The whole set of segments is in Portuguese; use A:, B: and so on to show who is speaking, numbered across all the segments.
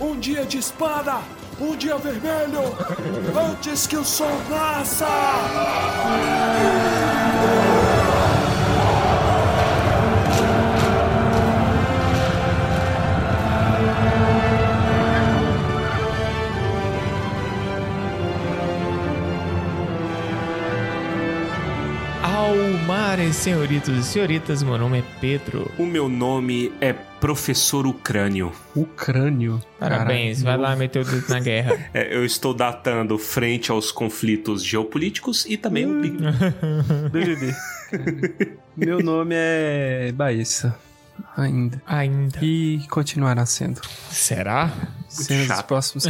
A: Um dia de espada! Um dia vermelho! Antes que o sol nasça!
B: Almares, senhoritos e senhoritas, meu nome é Pedro.
C: O meu nome é Professor Ucrânio.
D: O crânio.
B: Parabéns, vai lá meter o dedo na guerra.
C: É, eu estou datando frente aos conflitos geopolíticos e também o.
D: BBB. Meu nome é Baessa. Ainda.
B: Ainda.
D: E continuará sendo.
B: Será?
D: Sendo dos
C: chato.
D: próximos.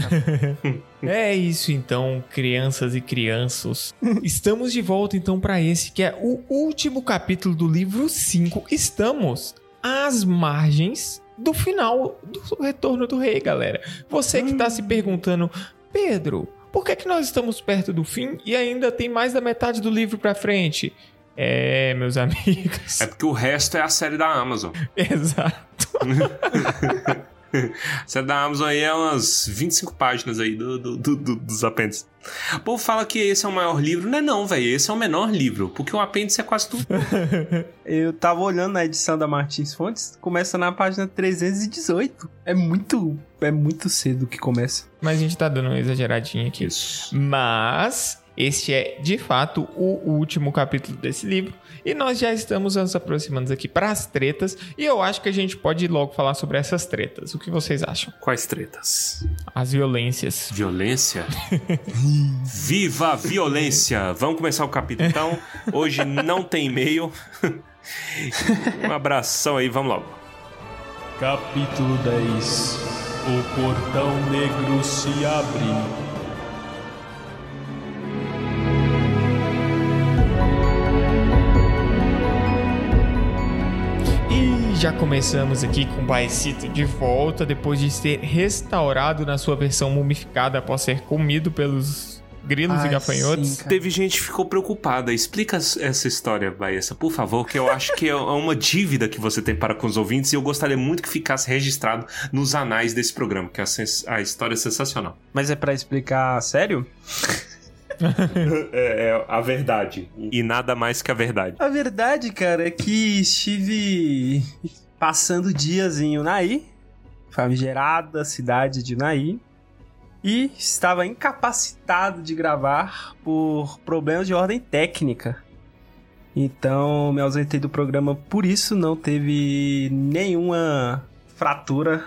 B: É isso então, crianças e crianços. Estamos de volta então para esse que é o último capítulo do livro 5. Estamos às margens do final do Retorno do Rei, galera. Você que tá se perguntando, Pedro, por que, que nós estamos perto do fim e ainda tem mais da metade do livro pra frente? É, meus amigos.
C: É porque o resto é a série da Amazon.
B: Exato.
C: Série da Amazon aí é umas 25 páginas aí do, do- do- do- dos apêndices. O povo fala que esse é o maior livro. Não é não, velho. Esse é o menor livro. Porque o apêndice é quase tudo.
D: Eu tava olhando na edição da Martins Fontes, começa na página 318. É muito, é muito cedo que começa.
B: Mas a gente tá dando uma exageradinha aqui.
C: Isso.
B: Mas este é de fato o último capítulo desse livro e nós já estamos nos aproximando aqui para as tretas e eu acho que a gente pode logo falar sobre essas tretas. O que vocês acham?
C: Quais tretas?
B: As violências.
C: Violência? Viva a violência! Vamos começar o capítulo então. Hoje não tem e-mail. Um abração aí, vamos logo.
A: Capítulo 10 O portão negro se abre.
B: Já começamos aqui com o Baecito de volta depois de ser restaurado na sua versão mumificada após ser comido pelos grilos e
D: Ai,
B: gafanhotos.
D: sim.
C: Teve gente que ficou preocupada. Explica essa história, Baessa, por favor, que eu acho que é uma dívida que você tem para com os ouvintes e eu gostaria muito que ficasse registrado nos anais desse programa, que a, sens- a história é sensacional.
D: Mas é pra explicar sério?
C: É, é a verdade. E nada mais que a verdade.
D: A verdade, cara, é que estive passando dias em Unai, famigerada cidade de Unai, e estava incapacitado de gravar por problemas de ordem técnica. Então me ausentei do programa por isso, não teve nenhuma fratura,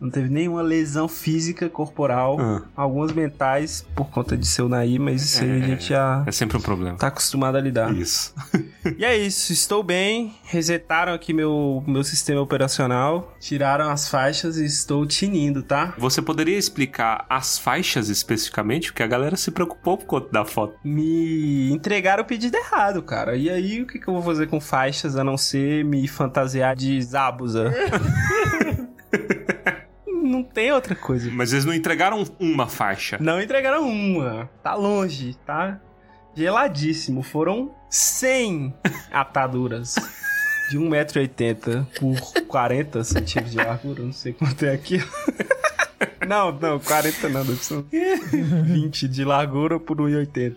D: não teve nenhuma lesão física corporal,
C: Ah.
D: algumas mentais por conta de ser Unai, mas isso aí a
C: É.
D: gente já
C: É sempre um problema.
D: tá acostumado a lidar.
C: Isso.
D: E é isso, estou bem. Resetaram aqui meu, meu sistema operacional, tiraram as faixas e estou tinindo, tá?
C: Você poderia explicar as faixas especificamente? Porque a galera se preocupou por conta da foto.
D: Me entregaram o pedido errado, cara. E aí, o que, que eu vou fazer com faixas a não ser me fantasiar de Zabuza? não tem outra coisa.
C: Mas eles não entregaram uma faixa.
D: Não entregaram uma. Tá longe, tá? Geladíssimo. Foram 100 ataduras. De 1,80m por 40 centímetros de largura. Não sei quanto é aqui. Não, não, 40 não, deve ser 20 de largura por 1,80.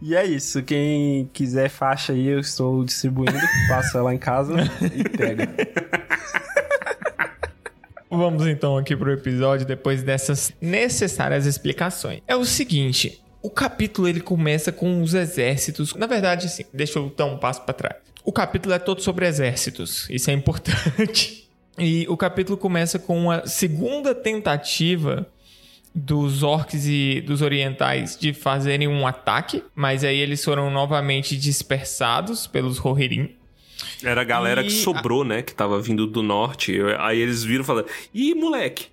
D: E é isso, quem quiser faixa aí, eu estou distribuindo. Passa lá em casa e pega.
B: Vamos então aqui pro episódio depois dessas necessárias explicações. É o seguinte, o capítulo ele começa com os exércitos. Na verdade, assim, deixa eu dar um passo para trás. O capítulo é todo sobre exércitos. Isso é importante. E o capítulo começa com a segunda tentativa dos orcs e dos orientais de fazerem um ataque, mas aí eles foram novamente dispersados pelos Rohirrim.
C: Era a galera
B: E
C: que sobrou, né? Que tava vindo do norte. Aí eles viram e falaram: Ih, moleque,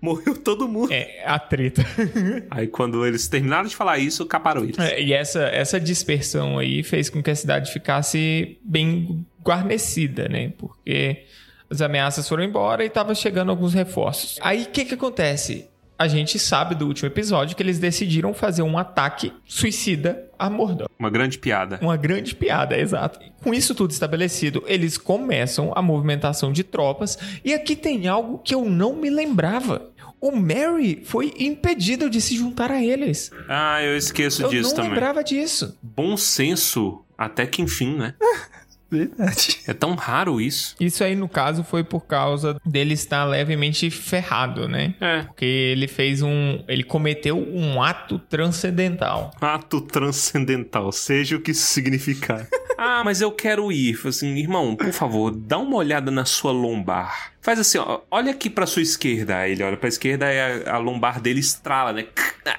C: morreu todo mundo.
B: É a treta.
C: Aí quando eles terminaram de falar isso, caparam eles.
B: É, e essa, essa dispersão aí fez com que a cidade ficasse bem guarnecida, né? Porque as ameaças foram embora e tava chegando alguns reforços. Aí o que que acontece? A gente sabe do último episódio que eles decidiram fazer um ataque suicida a Mordor.
C: Uma grande piada.
B: Uma grande piada, exato. Com isso tudo estabelecido, eles começam a movimentação de tropas. E aqui tem algo que eu não me lembrava. o Merry foi impedido de se juntar a eles.
C: Ah, eu esqueço
B: Eu
C: disso
B: não
C: também.
B: lembrava disso.
C: Bom senso, até que enfim, né?
D: Verdade.
C: É tão raro isso.
B: Isso aí, no caso, foi por causa dele estar levemente ferrado, né?
C: É.
B: Porque ele fez um. Ele cometeu um ato transcendental.
C: Ato transcendental, seja o que isso significar. ah, mas eu quero ir. Assim, irmão, por favor, dá uma olhada na sua lombar. Faz assim, ó, olha aqui pra sua esquerda. Aí ele olha pra esquerda e a, a lombar dele estrala, né?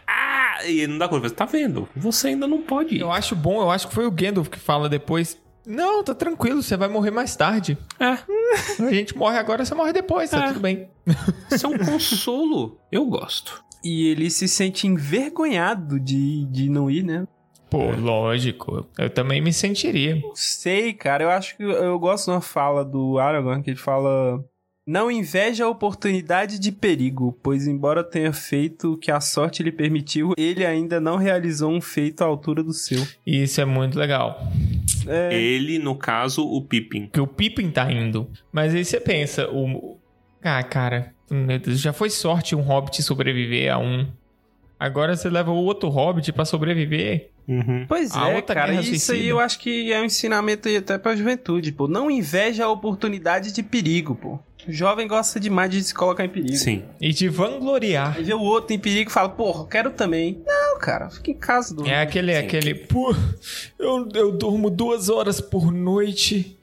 C: Ah, e ele não dá conta. Tá vendo? Você ainda não pode ir.
B: Eu acho bom, eu acho que foi o Gandalf que fala depois. Não, tá tranquilo, você vai morrer mais tarde.
C: É,
B: A gente morre agora, você morre depois, tá
C: É.
B: tudo bem.
C: isso é um consolo. Eu gosto.
D: E ele se sente envergonhado de, de não ir, né?
B: Pô, lógico. Eu também me sentiria.
D: Não sei, cara. Eu acho que eu, gosto de uma fala do Aragorn que ele fala. Não inveja a oportunidade de perigo, pois embora tenha feito o que a sorte lhe permitiu, ele ainda não realizou um feito à altura do seu.
B: E isso é muito legal.
D: É,
C: Ele, no caso, o Pippin.
B: Que o Pippin tá indo. Mas aí você pensa, o. Ah, cara, meu Deus, já foi sorte um hobbit sobreviver a um. Agora você leva o outro hobbit pra sobreviver.
C: Uhum.
D: Pois
B: A
D: é,
B: outra
D: cara, isso
B: suicida.
D: aí eu acho que é um ensinamento aí até pra juventude, pô. Não inveja a oportunidade de perigo, pô. O jovem gosta demais de se colocar em perigo.
C: Sim.
B: E de vangloriar.
D: Aí vê o outro em perigo e fala, porra, quero também. Não, cara, fica em casa do.
B: É aquele,
C: Sim.
B: aquele. Pô, eu, eu durmo duas horas por noite.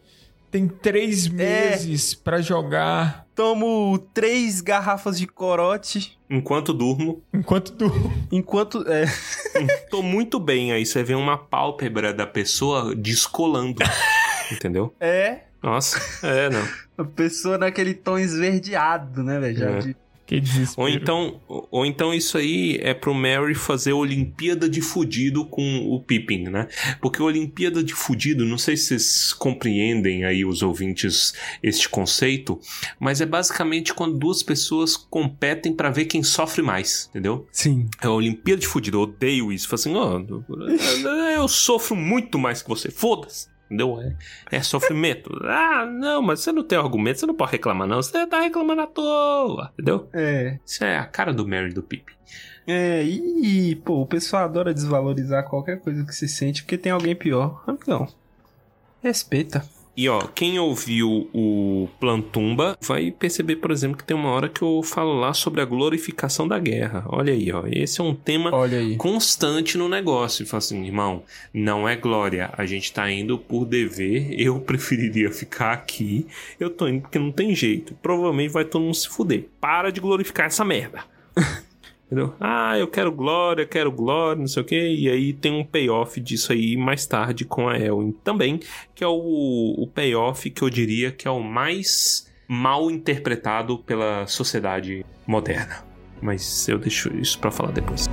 B: Tem três meses pra jogar.
D: Tomo três garrafas de corote
C: Enquanto durmo,
B: Enquanto durmo.
D: enquanto. É,
C: tô muito bem. Aí você vê uma pálpebra da pessoa descolando. Entendeu?
D: é
C: Nossa, é, não.
D: a pessoa naquele tom esverdeado, né, velho? Já
C: É.
D: de-
B: Que desespero.
C: Ou então, ou então isso aí é pro Mary fazer Olimpíada de Fudido com o Pippin, né? Porque Olimpíada de Fudido, não sei se vocês compreendem aí os ouvintes este conceito, mas é basicamente quando duas pessoas competem pra ver quem sofre mais, entendeu?
D: Sim.
C: É a Olimpíada de Fudido, eu odeio isso. Falo assim, ó, eu sofro muito mais que você, foda-se. Entendeu? É, é sofrimento. ah, não, mas você não tem argumento, você não pode reclamar, não. Você tá reclamando à toa, entendeu?
D: É.
C: Isso é a cara do Mary do Pip.
D: É, e, pô, o pessoal adora desvalorizar qualquer coisa que se sente porque tem alguém pior. Amigão, respeita.
C: E ó, quem ouviu o Plantumba vai perceber, por exemplo, que tem uma hora que eu falo lá sobre a glorificação da guerra. Olha aí, ó. Esse é um tema constante no negócio. E fala assim, irmão, não é glória. A gente tá indo por dever. Eu preferiria ficar aqui. Eu tô indo porque não tem jeito. Provavelmente vai todo mundo se fuder. Para de glorificar essa merda. Entendeu? Ah, eu quero glória, quero glória, não sei o que. E aí tem um payoff disso aí mais tarde com a Elwin também, que é o, o payoff que eu diria que é o mais mal interpretado pela sociedade moderna. Mas eu deixo isso pra falar depois.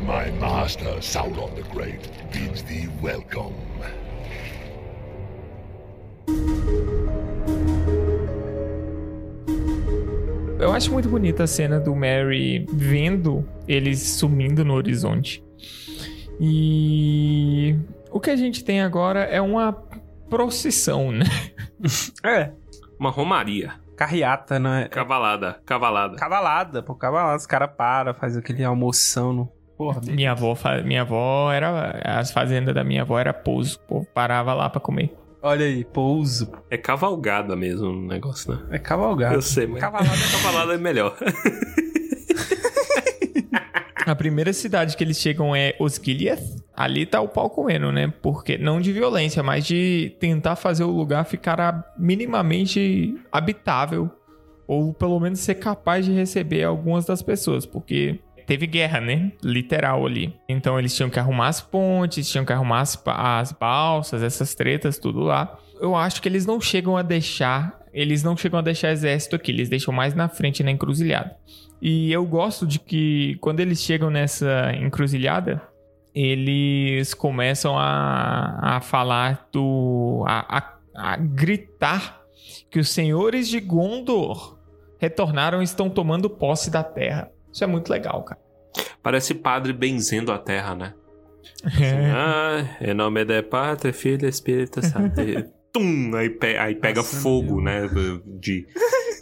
E: My master, Sauron the Great, bids thee welcome.
B: Eu acho muito bonita a cena do Mary vendo eles sumindo no horizonte. E o que a gente tem agora é uma procissão, né?
D: É,
C: Uma romaria.
D: carreata, né?
C: Cavalada, cavalada.
D: Cavalada, pô, cavalada. Os caras param, faz aquele almoção no. Porra,
B: Minha avó, minha avó era. As fazendas da minha avó era pouso. O povo parava lá pra comer.
D: Olha aí, pouso.
C: É cavalgada mesmo o negócio, né?
D: É cavalgado.
C: Eu sei, mas
D: Cavalada.
C: cavalada é melhor.
B: A primeira cidade que eles chegam é Osgiliath. Ali tá o pau comendo, né? Porque não de violência, mas de tentar fazer o lugar ficar minimamente habitável. Ou pelo menos ser capaz de receber algumas das pessoas. Porque teve guerra, né? Literal ali. Então eles tinham que arrumar as pontes, tinham que arrumar as, as balsas, essas tretas, tudo lá. Eu acho que eles não chegam a deixar. Eles não chegam a deixar exército aqui, eles deixam mais na frente na encruzilhada. E eu gosto de que quando eles chegam nessa encruzilhada, eles começam a, a falar do. A, a- a gritar que os senhores de Gondor retornaram e estão tomando posse da terra. Isso é muito legal, cara.
C: Parece padre benzendo a terra, né? Ah, em nome da Pátria, Filho Espírito Santo. tum, aí, pe- aí pega
D: Nossa,
C: fogo, né? De,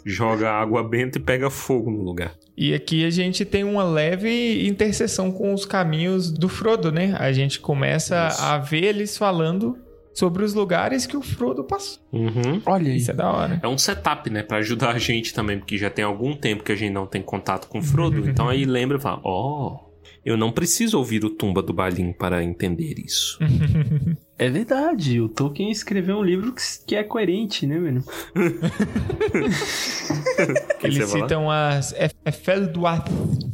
C: joga água benta e pega fogo no lugar.
B: E aqui a gente tem uma leve interseção com os caminhos do Frodo, né? A gente começa
C: Isso.
B: a ver eles falando sobre os lugares que o Frodo passou.
C: Uhum.
D: Olha aí.
B: Isso é da hora.
C: É um setup, né? Pra ajudar a gente também, porque já tem algum tempo que a gente não tem contato com o Frodo. então aí lembra e fala: Ó, eu não preciso ouvir o tumba do Balim para entender isso.
D: É verdade, o Tolkien escreveu um livro que, é coerente, né, mano?
C: que
B: Eles citam as Ef- Efelduath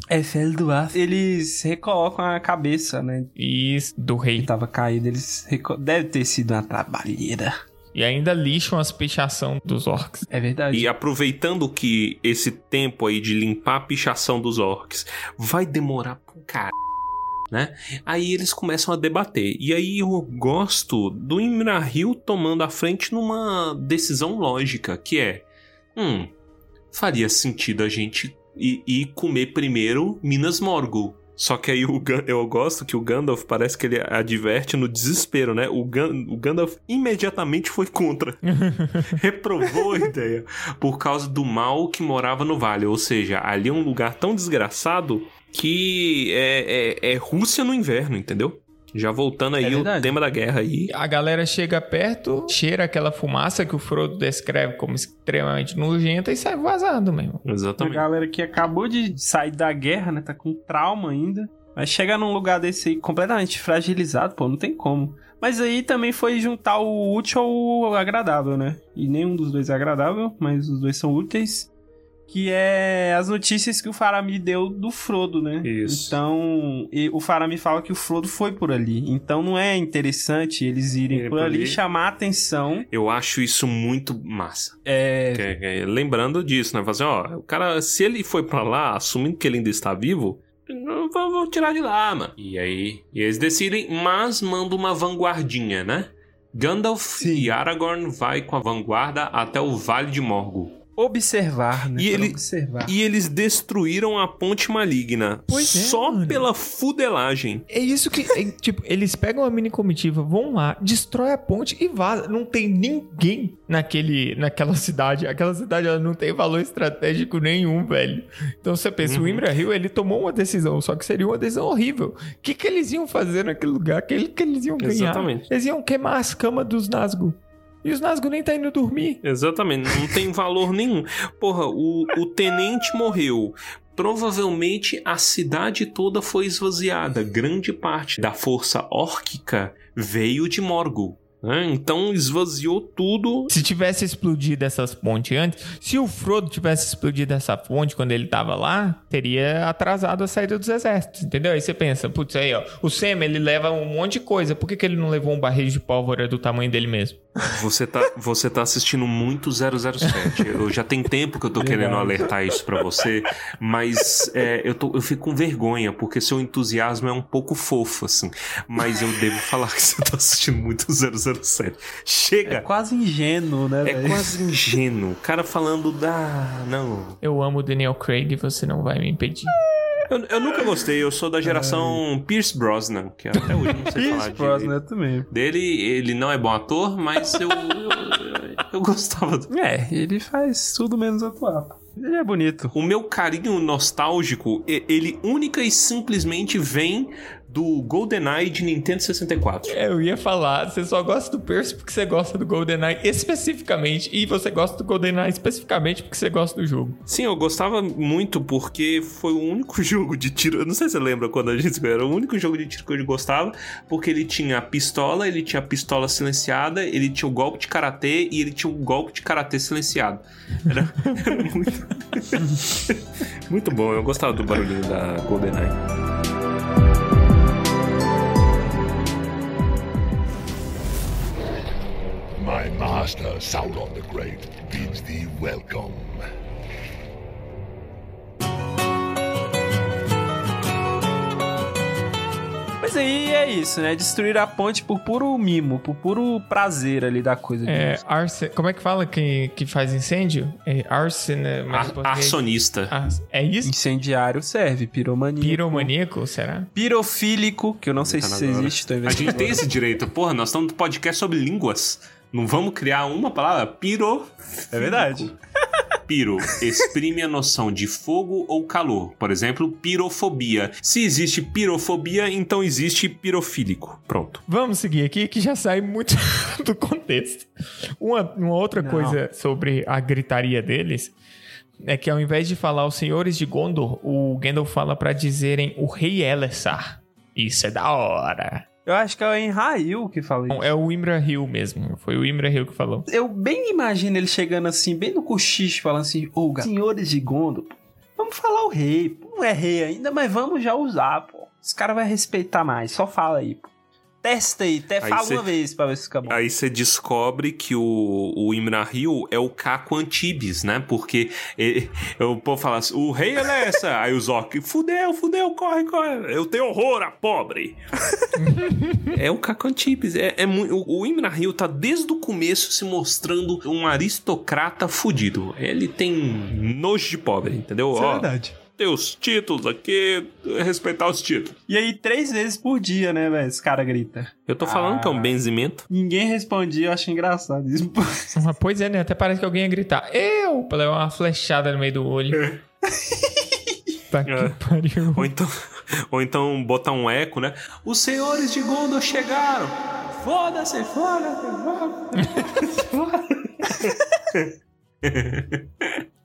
D: É Felduar. Eles recolocam a cabeça, né?
B: e do rei.
D: Que tava caído. Eles reco... Deve ter sido uma trabalheira.
B: E ainda lixam as pichação dos orcs.
D: É verdade.
C: E aproveitando que esse tempo aí de limpar a pichação dos orcs vai demorar pro cara, né? Aí eles começam a debater. E aí eu gosto do Imrahil tomando a frente numa decisão lógica, que é: hum, faria sentido a gente ir, ir comer primeiro Minas Morgul. Só que aí o eu gosto que o Gandalf parece que ele adverte no desespero, né? O, Gan- o Gandalf imediatamente foi contra. Reprovou a ideia por causa do mal que morava no vale. Ou seja, ali é um lugar tão desgraçado que é, é- é Rússia no inverno, entendeu? Já voltando aí
D: É
C: o tema da guerra aí.
B: A galera chega perto, cheira aquela fumaça que o Frodo descreve como extremamente nojenta e sai vazando mesmo.
D: A
C: Exatamente.
D: galera que acabou de sair da guerra, né? Tá com trauma ainda. Mas chega num lugar desse aí completamente fragilizado, pô, não tem como. Mas aí também foi juntar o útil ao agradável, né? E nenhum dos dois é agradável, mas os dois são úteis. Que é as notícias que o Faramir deu do Frodo, né?
C: Isso.
D: Então, e o Faramir fala que o Frodo foi por ali. Então não é interessante eles irem
C: Ir
D: por
C: por
D: ali e chamar a atenção.
C: Eu acho isso muito massa.
D: É,
C: Que- que- lembrando disso, né? Falar assim, ó, o cara, se ele foi pra lá, assumindo que ele ainda está vivo, eu vou, tirar de lá, mano. E aí, e eles decidem, mas mandam uma vanguardinha, né? Gandalf
D: Sim.
C: e Aragorn vai com a vanguarda até o Vale de Morgul.
D: Observar, né?
C: E ele-
D: observar.
C: E eles destruíram a ponte maligna.
B: Pois é,
C: só
B: mano.
C: pela fudelagem.
B: É isso que, é, tipo, eles pegam a mini comitiva, vão lá, destrói a ponte e vaza. Não tem ninguém naquele, naquela cidade. Aquela cidade ela não tem valor estratégico nenhum, velho. Então você pensa, o
C: Uhum.
B: Imrahil, ele tomou uma decisão, só que seria uma decisão horrível. O que, que eles iam fazer naquele lugar? O que, que eles iam ganhar?
C: Exatamente.
B: Eles iam queimar as camas dos Nazgûl. E os Nazgûl nem tá indo dormir.
C: Exatamente, não tem valor nenhum. Porra, o, o tenente morreu. Provavelmente a cidade toda foi esvaziada. Grande parte da força órquica veio de Morgul. né? Então esvaziou tudo.
B: Se tivesse explodido essas pontes antes, se o Frodo tivesse explodido essa ponte quando ele tava lá, teria atrasado a saída dos exércitos, entendeu? Aí você pensa, putz, aí ó, o Sam ele leva um monte de coisa, por que, que ele não levou um barril de pólvora do tamanho dele mesmo?
C: Você tá, você tá assistindo muito 007. Eu já tem tempo que eu tô querendo alertar isso pra você, mas é, eu, tô, eu fico com vergonha, porque seu entusiasmo é um pouco fofo, assim. Mas eu devo falar que você tá assistindo muito 007.
D: É
C: Chega!
D: quase ingênuo, né?
C: É quase ingênuo. O cara falando da. Não.
B: Eu amo o Daniel Craig, você não vai me impedir.
C: Eu, eu nunca gostei, eu sou da geração Pierce Brosnan, que até hoje não sei falar
D: Pierce
C: direito.
D: Brosnan também.
C: Dele, ele não é bom ator, mas eu, eu, eu gostava do.
D: É, ele faz tudo menos atuar. Ele é bonito.
C: O meu carinho nostálgico, ele única e simplesmente vem do GoldenEye de Nintendo 64.
B: É, Eu ia falar, você só gosta do Percy porque você gosta do GoldenEye especificamente, e você gosta do GoldenEye especificamente porque você gosta do jogo.
C: Sim, eu gostava muito porque foi o único jogo de tiro. Eu não sei se você lembra quando a gente era o único jogo de tiro que eu gostava, porque ele tinha a pistola, ele tinha a pistola silenciada, ele tinha o golpe de karatê e ele tinha o golpe de karatê silenciado. Era, era muito. muito bom, eu gostava do barulhinho da GoldenEye.
E: My master, Sauron the Great, bids thee welcome.
D: Mas aí é isso, né? Destruir a ponte por puro mimo, por puro prazer ali da coisa.
B: É, arce... Como é que fala que, que faz incêndio? É arson... né?
C: Ar-
B: português-
C: Acionista.
B: Ar- É isso?
D: Incendiário serve, piromaníaco.
B: Piromaníaco, será?
D: Pirofílico, que eu não sei se isso
C: Agora.
D: existe, tô
C: A gente tem esse direito. Porra, nós estamos no podcast sobre línguas. Não vamos criar uma palavra? Piro.
D: É verdade.
C: Piro exprime a noção de fogo ou calor. Por exemplo, pirofobia. Se existe pirofobia, então existe pirofílico. Pronto.
B: Vamos seguir aqui que já sai muito do contexto. Uma, uma outra
D: Não.
B: coisa sobre a gritaria deles é que ao invés de falar os senhores de Gondor, o Gandalf fala pra dizerem o rei Elessar. Isso é da hora.
D: Eu acho que é o Enrail que fala isso.
B: Não, é o Imra Hill mesmo. Foi o Imra Hill que falou.
D: Eu bem imagino ele chegando assim, bem no cochicho, falando assim, ô, senhores de Gondor, pô, vamos falar o rei. pô. Não é rei ainda, mas vamos já usar, pô. Esse cara vai respeitar mais, só fala aí, pô. Testa aí, até
C: Aí
D: fala
C: cê-
D: uma vez pra ver se fica bom.
C: Aí você descobre que o, o Imrahil é o Caco Antibes, né? Porque ele- o povo fala assim, o rei é nessa. Aí os orcs, fudeu, fudeu, corre, corre. Eu tenho horror a pobre. é o Caco Antibes. É, é o, o Imrahil tá desde o começo se mostrando um aristocrata fudido. Ele tem nojo de pobre, entendeu?
D: Isso é
C: Ó,
D: verdade.
C: Tem os títulos aqui, respeitar os títulos.
D: E aí, três vezes por dia, né, velho? Esse cara grita.
C: Eu tô falando que é um
D: Ah.
C: benzimento.
D: Ninguém respondia, eu acho engraçado isso.
B: Ah, Pois é, né? Até parece que alguém ia gritar. Eu! Pra levar uma flechada no meio do olho. tá que
C: É.
B: pariu.
C: Ou então, ou então botar um eco, né? Os senhores de Gondor chegaram! Foda-se, foda-se, foda-se.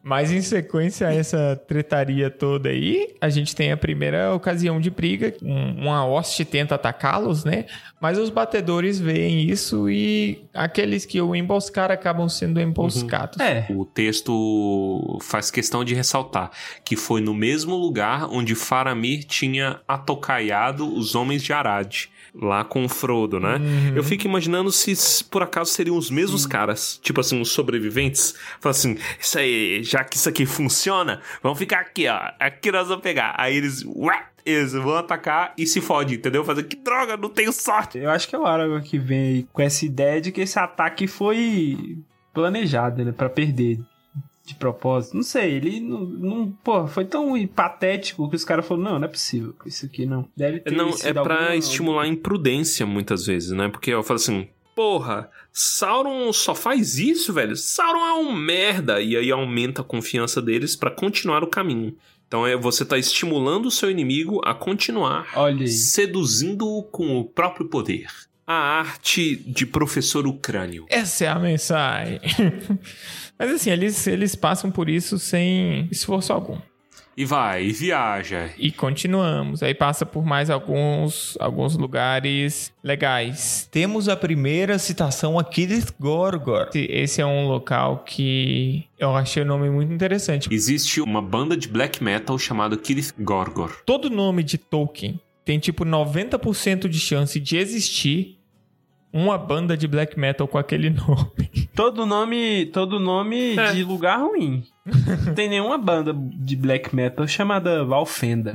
B: Mas em sequência a essa tretaria toda aí, a gente tem a primeira ocasião de briga. Um- uma hoste tenta atacá-los, né? Mas os batedores veem isso e aqueles que o emboscaram acabam sendo emboscados.
D: É.
C: O texto faz questão de ressaltar que foi no mesmo lugar onde Faramir tinha atocaiado os homens de Arad. Lá com o Frodo, né? Eu fico imaginando se por acaso seriam os mesmos caras, tipo assim, os sobreviventes. Fala assim, isso aí, já que isso aqui funciona, vamos ficar aqui, ó. Aqui nós vamos pegar. Aí eles, ué, eles vão atacar e se fode, entendeu? Fazer que droga, não tenho sorte.
D: Eu acho que é o Aragorn que vem aí com essa ideia de que esse ataque foi planejado, né? Pra perder de propósito. Não sei, ele não. não pô, foi tão patético que os caras falaram: não, não é possível. Isso aqui não. Deve ter.
C: Não, é
D: alguma-
C: estimular a imprudência muitas vezes, né? Porque eu falo assim, porra, Sauron só faz isso, velho. Sauron é um merda. E aí aumenta a confiança deles pra continuar o caminho. Então é você tá estimulando o seu inimigo a continuar seduzindo-o com o próprio poder. A arte de professor ucrânio.
B: Essa é a mensagem. Mas assim, eles, eles passam por isso sem esforço algum.
C: E vai, e viaja.
B: E continuamos. Aí passa por mais alguns, alguns lugares legais. Temos a primeira citação aqui de Gorgor. Esse- Esse é um local que eu achei o nome muito interessante.
C: Existe uma banda de black metal chamada Kirith Gorgor.
B: Todo nome de Tolkien tem tipo 90% de chance de existir uma banda de black metal com aquele nome.
D: Todo nome, todo nome
C: É.
D: de lugar ruim. Não tem nenhuma banda de black metal chamada Valfenda.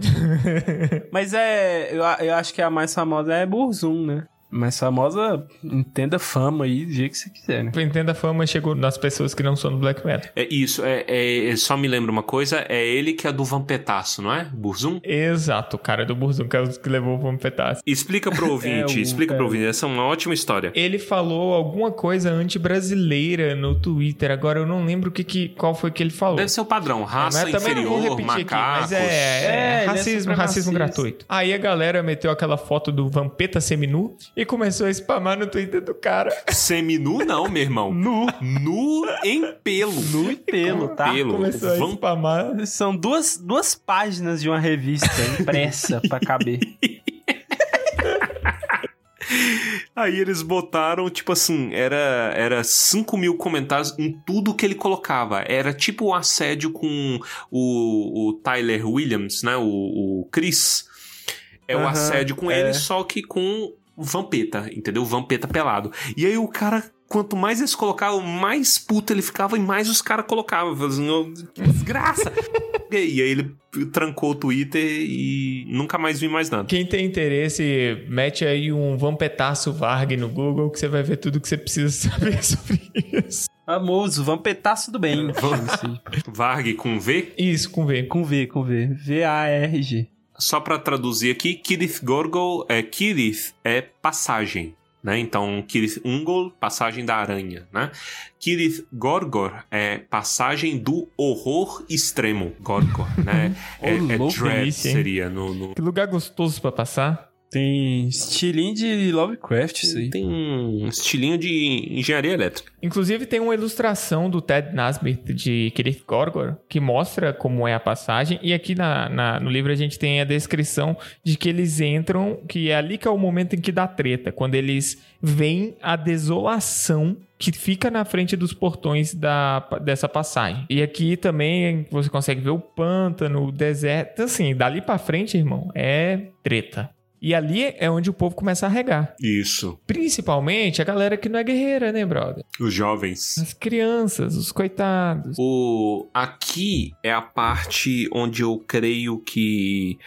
D: Mas é. Eu, eu acho que a mais famosa é Burzum, né? Mais famosa, entenda fama aí do jeito que você quiser, né?
B: Entenda fama chegou nas pessoas que não são do black metal.
C: É isso, é, é- é- só me lembra uma coisa, é ele que é do Vampetaço, não é? Burzum?
B: Exato, o cara do Burzum, que é o que levou o Vampetaço.
C: Explica pro ouvinte,
D: É, o-
C: explica
D: é.
C: pro ouvinte, essa é uma ótima história.
B: Ele falou alguma coisa anti-brasileira no Twitter. Agora eu não lembro o que, que qual foi que ele falou.
C: Deve ser o padrão, raça
B: mas também não vou
C: inferior,
B: repetir
C: macacos.
B: aqui, mas é,
D: É,
B: é
D: é
B: racismo, racismo gratuito. Aí a galera meteu aquela foto do Vampeta seminu e começou a spamar no Twitter do cara.
C: Seminu não, meu irmão.
D: Nu.
C: Nu em pelo.
D: Nu e pelo, tá?
C: Pelo.
B: Começou a
C: Vamp-
B: spamar.
D: São duas, duas páginas de uma revista impressa pra caber.
C: Aí eles botaram, tipo assim, era, era 5 mil comentários em tudo que ele colocava. Era tipo o assédio com o, o Tyler Williams, né? O, o Chris. É o assédio com
D: é.
C: ele, só que com Vampeta, entendeu? Vampeta pelado. E aí o cara, quanto mais eles colocavam, mais puto ele ficava e mais os caras colocavam. Falando assim, "Ô, que desgraça! e aí ele trancou o Twitter e nunca mais vi mais nada.
B: Quem tem interesse, mete aí um Vampetaço Varg no Google que você vai ver tudo que você precisa saber sobre isso.
D: Famoso, vampetaço do bem.
C: Varg com V.
B: Isso, com V.
D: com V, com V. V-A-R-G.
C: Só pra traduzir aqui, Kirith Gorgol é Kirith é passagem, né? Então, Kirith Ungol, passagem da aranha, né? Kirith Gorgor é passagem do horror extremo. Gorgor, né? é, é
D: louco,
C: dread seria no, no-
B: Que lugar gostoso pra passar.
D: Tem estilinho de Lovecraft isso aí.
C: Tem um estilinho de engenharia elétrica.
B: Inclusive tem uma ilustração do Ted Nasmith de Kirith Gorgor que mostra como é a passagem. E aqui na, na- no livro a gente tem a descrição de que eles entram, que é ali que é o momento em que dá treta, quando eles veem a desolação que fica na frente dos portões da, dessa passagem. E aqui também você consegue ver o pântano, o deserto. Assim, dali pra frente, irmão, é treta. E ali é onde o povo começa a regar.
C: Isso.
B: Principalmente a galera que não é guerreira, né, brother?
C: Os jovens.
B: As crianças, os coitados.
C: O aqui é a parte onde eu creio que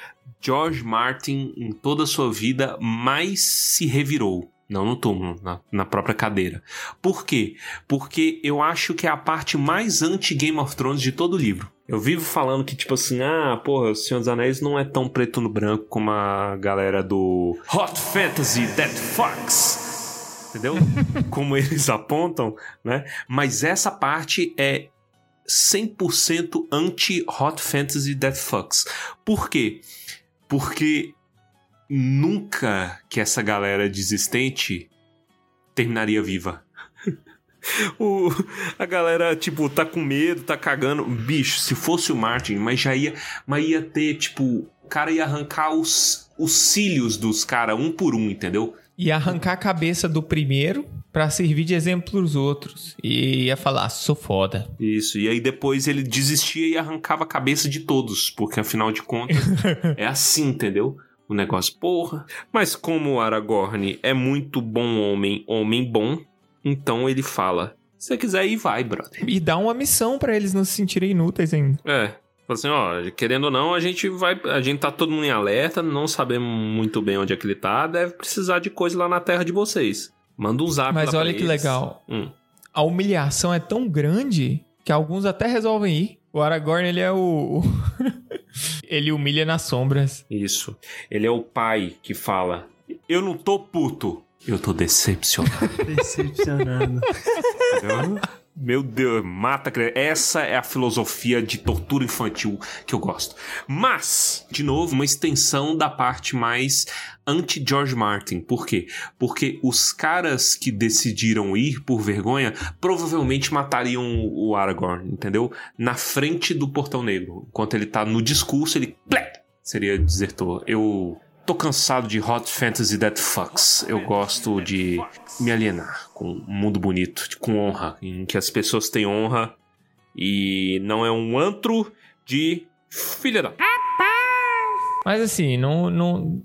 C: George Martin em toda a sua vida mais se revirou. Não no túmulo, na, na própria cadeira. Por quê? Porque eu acho que é a parte mais anti-Game of Thrones de todo o livro. Eu vivo falando que, tipo assim, ah, porra, o Senhor dos Anéis não é tão preto no branco como a galera do Hot Fantasy That Fucks. Entendeu? como eles apontam, né? Mas essa parte é 100% anti-Hot Fantasy That Fucks. Por quê? Porque nunca que essa galera desistente terminaria viva. O, a galera, tipo, tá com medo, tá cagando. Bicho, se fosse o Martin, mas já ia, mas ia ter, tipo, o cara ia arrancar os, os cílios dos caras um por um, entendeu?
B: E arrancar a cabeça do primeiro pra servir de exemplo pros outros. E ia falar, sou foda.
C: Isso, e aí depois ele desistia e arrancava a cabeça de todos, porque afinal de contas é assim, entendeu? O negócio, porra. Mas como o Aragorn é muito bom homem, homem bom, então ele fala: se você quiser ir, vai, brother.
B: E dá uma missão pra eles não se sentirem inúteis ainda.
C: É. Fala assim, ó, querendo ou não, a gente vai. A gente tá todo mundo em alerta, não sabemos muito bem onde é que ele tá, deve precisar de coisa lá na terra de vocês. Manda um zap
B: Mas olha que
C: eles.
B: legal.
C: Hum.
B: A humilhação é tão grande que alguns até resolvem ir. O Aragorn, ele é o... ele humilha nas sombras.
C: Isso. Ele é o pai que fala: Eu não tô puto, eu tô decepcionado.
D: Decepcionando.
C: Entendeu? Meu Deus, mata a criança. Essa é a filosofia de tortura infantil que eu gosto. Mas, de novo, uma extensão da parte mais anti-George Martin. Por quê? Porque os caras que decidiram ir por vergonha provavelmente matariam o Aragorn, entendeu? Na frente do Portão Negro. Enquanto ele tá no discurso, ele seria desertor. Eu tô cansado de Hot Fantasy That Fucks. Eu gosto de me alienar com um mundo bonito, com honra, em que as pessoas têm honra e não é um antro de filha da.
B: Mas assim, não, não,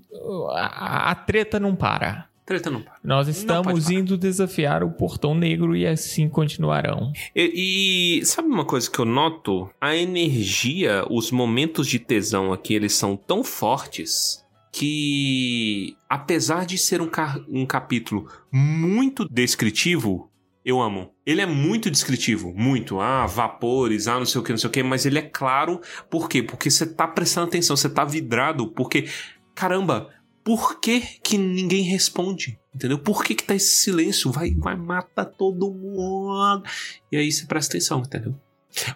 B: a, a treta não para.
C: Treta não para.
B: Nós estamos indo desafiar o Portão Negro e assim continuarão.
C: E, e sabe uma coisa que eu noto? A energia, os momentos de tesão aqui, eles são tão fortes que, apesar de ser um, um capítulo muito descritivo, eu amo. Ele é muito descritivo, muito. Ah, vapores, ah, não sei o que, não sei o que, mas ele é claro. Por quê? Porque você tá prestando atenção, você tá vidrado, porque, caramba, por que que ninguém responde? Entendeu? Por que que tá esse silêncio? Vai, vai matar todo mundo. E aí você presta atenção, entendeu?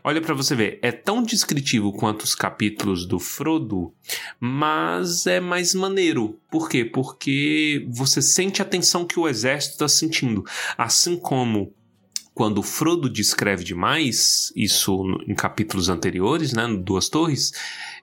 C: Olha pra você ver, é tão descritivo quanto os capítulos do Frodo, mas é mais maneiro. Por quê? Porque você sente a tensão que o exército tá sentindo. Assim como quando Frodo descreve demais, isso em capítulos anteriores, né, no Duas Torres,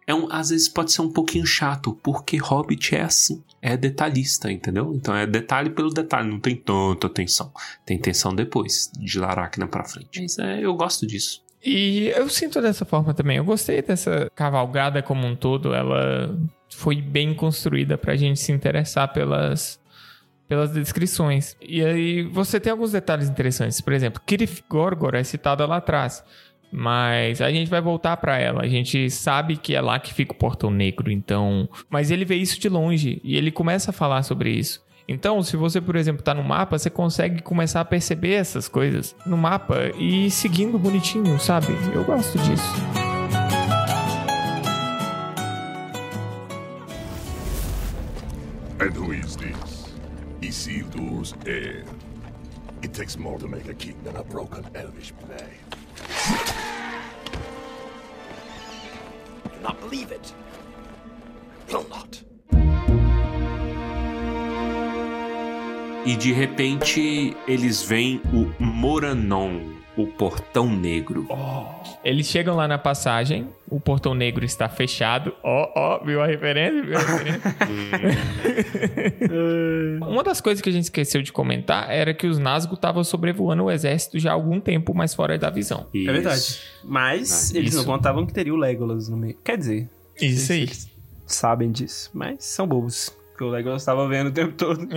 C: é um, às vezes pode ser um pouquinho chato, porque Hobbit é assim, é detalhista, entendeu? Então é detalhe pelo detalhe, não tem tanta tensão. Tem tensão depois, de Laracna pra frente. Mas é, eu gosto disso.
B: E eu sinto dessa forma também. Eu gostei dessa cavalgada como um todo. Ela foi bem construída pra gente se interessar pelas, pelas descrições. E aí você tem alguns detalhes interessantes. Por exemplo, Kirith Gorgor é citada lá atrás. Mas a gente vai voltar pra ela. A gente sabe que é lá que fica o Portão Negro, então. Mas ele vê isso de longe e ele começa a falar sobre isso. Então, se você, por exemplo, tá no mapa, você consegue começar a perceber essas coisas no mapa e ir seguindo bonitinho, sabe? Eu gosto disso.
E: And who is this? Isildur's heir. It takes more to make a king than a broken elvish blade.
F: Do not believe it. Will not.
C: E de repente eles veem o Moranon, o Portão Negro.
B: Eles chegam lá na passagem, o portão negro está fechado. Ó, ó, viu a referência? Viu a referência? Uma das coisas que a gente esqueceu de comentar era que os Nazgûl estavam sobrevoando o exército já há algum tempo mais fora da visão.
D: É verdade. Mas
C: Ah,
D: eles
B: isso.
D: não contavam que teria o Legolas no meio. Quer dizer,
B: Isso aí.
D: eles sabem disso. Mas são bobos. Porque o Legolas estava vendo o tempo todo.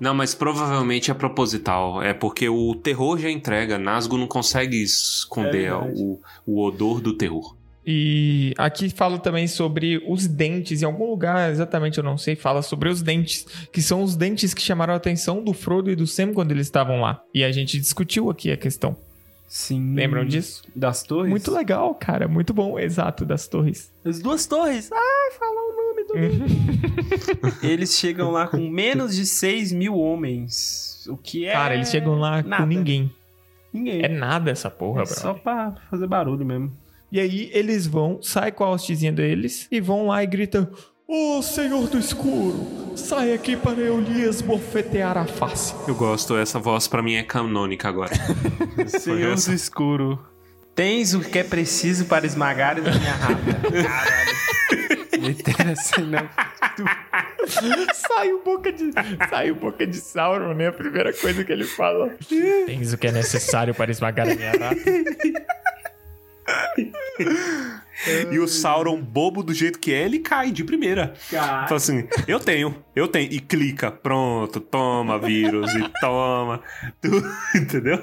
C: Não, mas provavelmente é proposital. É porque o terror já entrega. Nazgûl não consegue esconder
D: É
C: o, o odor do terror.
B: E aqui fala também sobre os dentes. Em algum lugar, exatamente eu não sei, fala sobre os dentes. Que são os dentes que chamaram a atenção do Frodo e do Sam quando eles estavam lá. E a gente discutiu aqui a questão.
D: Sim.
B: Lembram disso?
D: Das torres?
B: Muito legal, cara. Muito bom. Exato, das torres.
D: As duas torres. Ai, falar Eles chegam lá com menos de 6 mil homens. O que é.
B: Cara, eles chegam lá
D: nada.
B: com ninguém.
D: Ninguém.
B: É nada essa porra,
D: É
B: bro.
D: só pra fazer barulho mesmo.
B: E aí eles vão, sai com a hostezinha deles e vão lá e gritam: Ô Senhor do Escuro, sai aqui para eu lhe esbofetear a face.
C: Eu gosto, essa voz pra mim é canônica agora.
D: Senhor do escuro. Tens o que é preciso para esmagar a minha rata. Caralho. Assim, não.
B: sai o boca de. Sai o boca de Sauron, né? A primeira coisa que ele fala. Tens o que é necessário para esmagar a minha rata.
C: e o Sauron, bobo do jeito que é, ele cai de primeira.
D: Caralho.
C: Fala assim, eu tenho, eu tenho. E clica, pronto, toma vírus e toma. Tu- entendeu?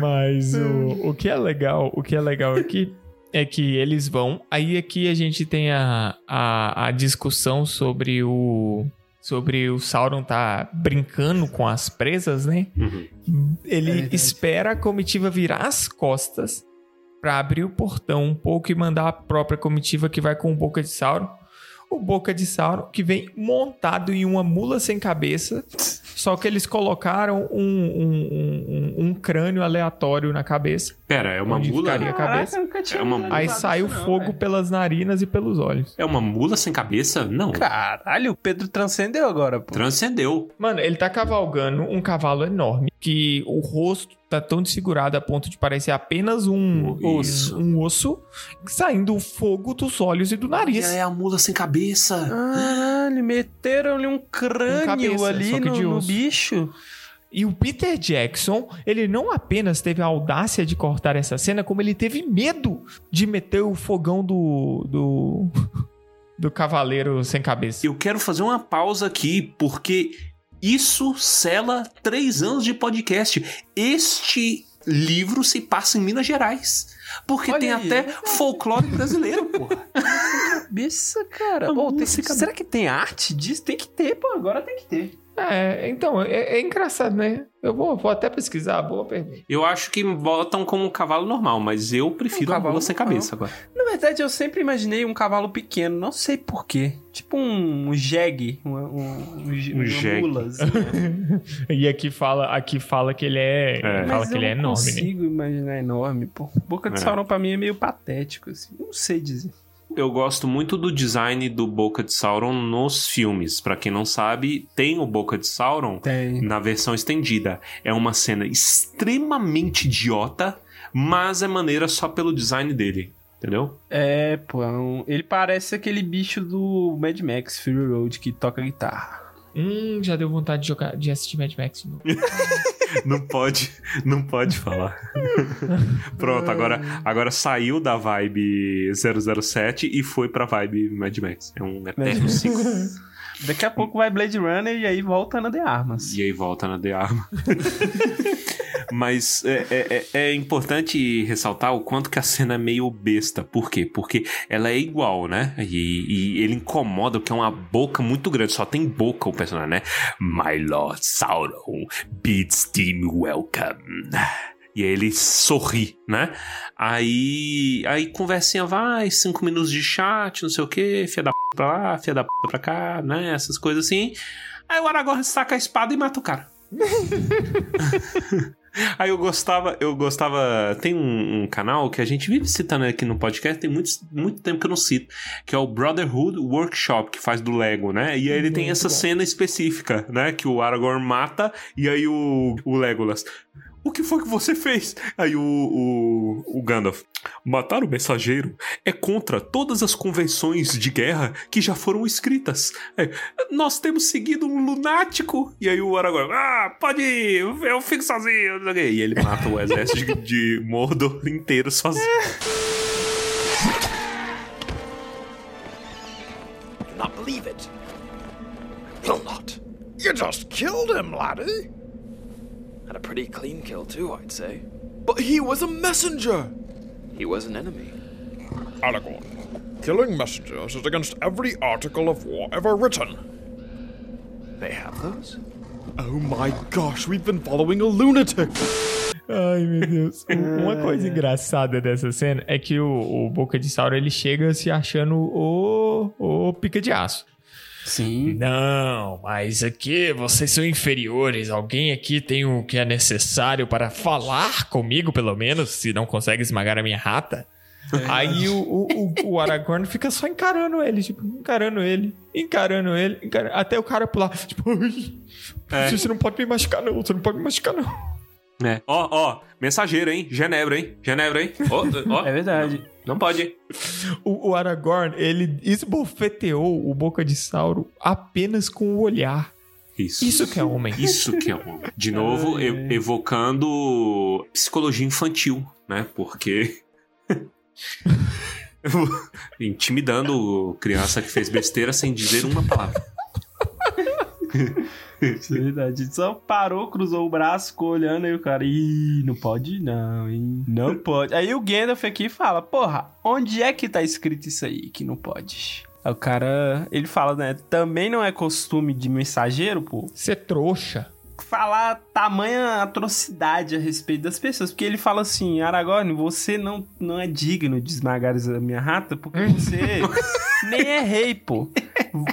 B: Mas o, o que é legal, o que é legal aqui é que eles vão. Aí aqui a gente tem a, a, a discussão sobre o. Sobre o Sauron tá brincando com as presas, né?
C: Uhum.
B: Ele
D: verdade.
B: espera a comitiva virar as costas pra abrir o portão um pouco e mandar a própria comitiva que vai com o Boca de Sauron. O Boca de Sauron que vem montado em uma mula sem cabeça, só que eles colocaram um, um, um- um- um crânio aleatório na cabeça.
C: Pera, é uma
B: Onde
C: mula?
B: ficaria a cabeça?
D: tinha
C: É uma-
B: Aí
D: isso
B: sai o
D: não,
B: fogo
D: velho.
B: pelas narinas e pelos olhos.
C: É uma mula sem cabeça? Não.
D: Caralho, o Pedro transcendeu agora, pô.
C: Transcendeu.
B: Mano, ele tá cavalgando um cavalo enorme que o rosto tá tão desfigurado a ponto de parecer apenas um
C: Isso.
B: um, um osso saindo fogo dos olhos e do nariz.
C: É a mula sem cabeça.
D: Caralho, meteram-lhe um crânio
B: cabeça,
D: ali
B: só que
D: no,
B: de
D: no
B: osso.
D: Bicho.
B: E o Peter Jackson, ele não apenas teve a audácia de cortar essa cena, como ele teve medo de meter o fogão do do do cavaleiro sem cabeça.
C: Eu quero fazer uma pausa aqui, porque isso sela três anos de podcast. Este livro se passa em Minas Gerais. Porque
D: Olha
C: tem
D: aí,
C: até
D: é
C: folclore brasileiro, porra.
D: Cabeça, cara.
C: A
D: Ô, tem- será que tem arte disso? Tem que ter, pô. Agora tem que ter.
B: É, então, é, é engraçado, né? Eu vou, vou até pesquisar, boa pergunta.
C: Eu acho que botam como um cavalo normal, mas eu prefiro
D: Um
C: a
D: cavalo
C: sem cabeça agora.
D: Na verdade, eu sempre imaginei um cavalo pequeno. Não sei porquê. Tipo um jegue. Um, um, um,
C: Um
D: uma
C: jegue.
D: mula, assim.
B: E aqui fala, aqui fala que ele é,
C: É.
B: fala
D: Mas
B: que
D: eu
B: ele é
D: não
B: enorme, né?
D: consigo imaginar enorme, pô. Boca de
C: É.
D: Sauron pra mim é meio patético, assim. Não sei dizer.
C: Eu gosto muito do design do Boca de Sauron nos filmes. Pra quem não sabe, tem o Boca de Sauron
D: Tem.
C: na versão estendida. É uma cena extremamente idiota, mas é maneira só pelo design dele. Entendeu?
D: É, pô. é Ele parece aquele bicho do Mad Max Fury Road que toca guitarra.
B: Hum, já deu vontade de jogar, de assistir Mad Max de novo.
C: Não pode, não pode falar. Pronto, agora, agora saiu da vibe 007 e foi pra vibe Mad Max. É um eterno ciclo.
D: Daqui a pouco vai Blade Runner e aí volta na The Armas.
C: E aí volta na The Arma. Mas é, é- é- é importante ressaltar o quanto que a cena é meio besta. Por quê? Porque ela é igual, né? E, e ele incomoda porque é uma boca muito grande. Só tem boca o personagem, né? My Lord Sauron bids thee welcome. E aí ele sorri, né? Aí, aí conversinha vai, cinco minutos de chat, não sei o que, fia da p pra lá, fia da p pra cá, né? Essas coisas assim. Aí o Aragorn saca a espada e mata o cara. Aí eu gostava, eu gostava. Tem um, um, canal que a gente vive citando aqui no podcast, tem muito, muito tempo que eu não cito, que é o Brotherhood Workshop, que faz do Lego, né? E aí ele tem essa bom. cena específica, né? Que o Aragorn mata e aí o, o Legolas o que foi que você fez? Aí o, o, o Gandalf, matar o mensageiro é contra todas as convenções de guerra que já foram escritas. É, nós temos seguido um lunático. E aí o Aragorn, ah, pode ir, eu fico sozinho. E ele mata o exército de, Mordor inteiro sozinho.
F: Do not believe it. You'll not. You laddie. Had a pretty clean kill, too, I'd say.
A: But he was a messenger!
F: He was an enemy.
A: Aragorn, killing messengers is against every article of war ever written.
F: They have those?
A: Oh my gosh, we've been following a lunatic!
B: Ai, meu Deus. Uma coisa engraçada dessa cena é que o, o Boca de Sauro ele chega se achando o, o pica de aço.
D: Sim.
B: Não, mas aqui vocês são inferiores. Alguém aqui tem o que é necessário para falar comigo, pelo menos, se não consegue esmagar a minha rata. É. Aí o, o, o, Aragorn fica só encarando ele, tipo, encarando ele, encarando ele, encarando, até o cara pular, tipo, é. você não pode me machucar não, você não pode me machucar não.
C: É. Ó, ó, mensageiro, hein? Genebra, hein? Genebra, hein? Ó.
D: É verdade.
C: Não, pode.
B: O, o, Aragorn, ele esbofeteou o Boca de Sauro apenas com o olhar.
C: Isso.
B: Isso que é homem.
C: Isso que é homem. De novo, é. evocando psicologia infantil, né? Porque. Intimidando criança que fez besteira sem dizer uma palavra.
D: É verdade. Só parou, cruzou o braço, ficou olhando aí o cara. Ih, não pode não, hein? Não pode. Aí o Gandalf aqui fala: Porra, onde é que tá escrito isso aí que não pode? Aí o cara, ele fala, né? Também não é costume de mensageiro, pô.
B: Ser trouxa
D: falar tamanha atrocidade a respeito das pessoas. Porque ele fala assim: Aragorn, você não, não é digno de esmagar a minha rata porque você nem é rei, pô.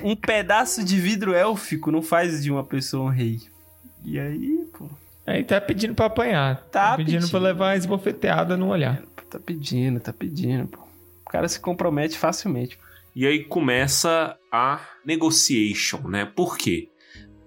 D: Um pedaço de vidro élfico não faz de uma pessoa um rei. E aí, pô.
B: Aí tá pedindo pra apanhar.
D: Tá,
B: tá pedindo, pedindo pra levar a esbofeteada no olhar.
D: Tá pedindo, tá pedindo, pô. O cara se compromete facilmente.
C: E aí começa a negotiation, né? Por quê?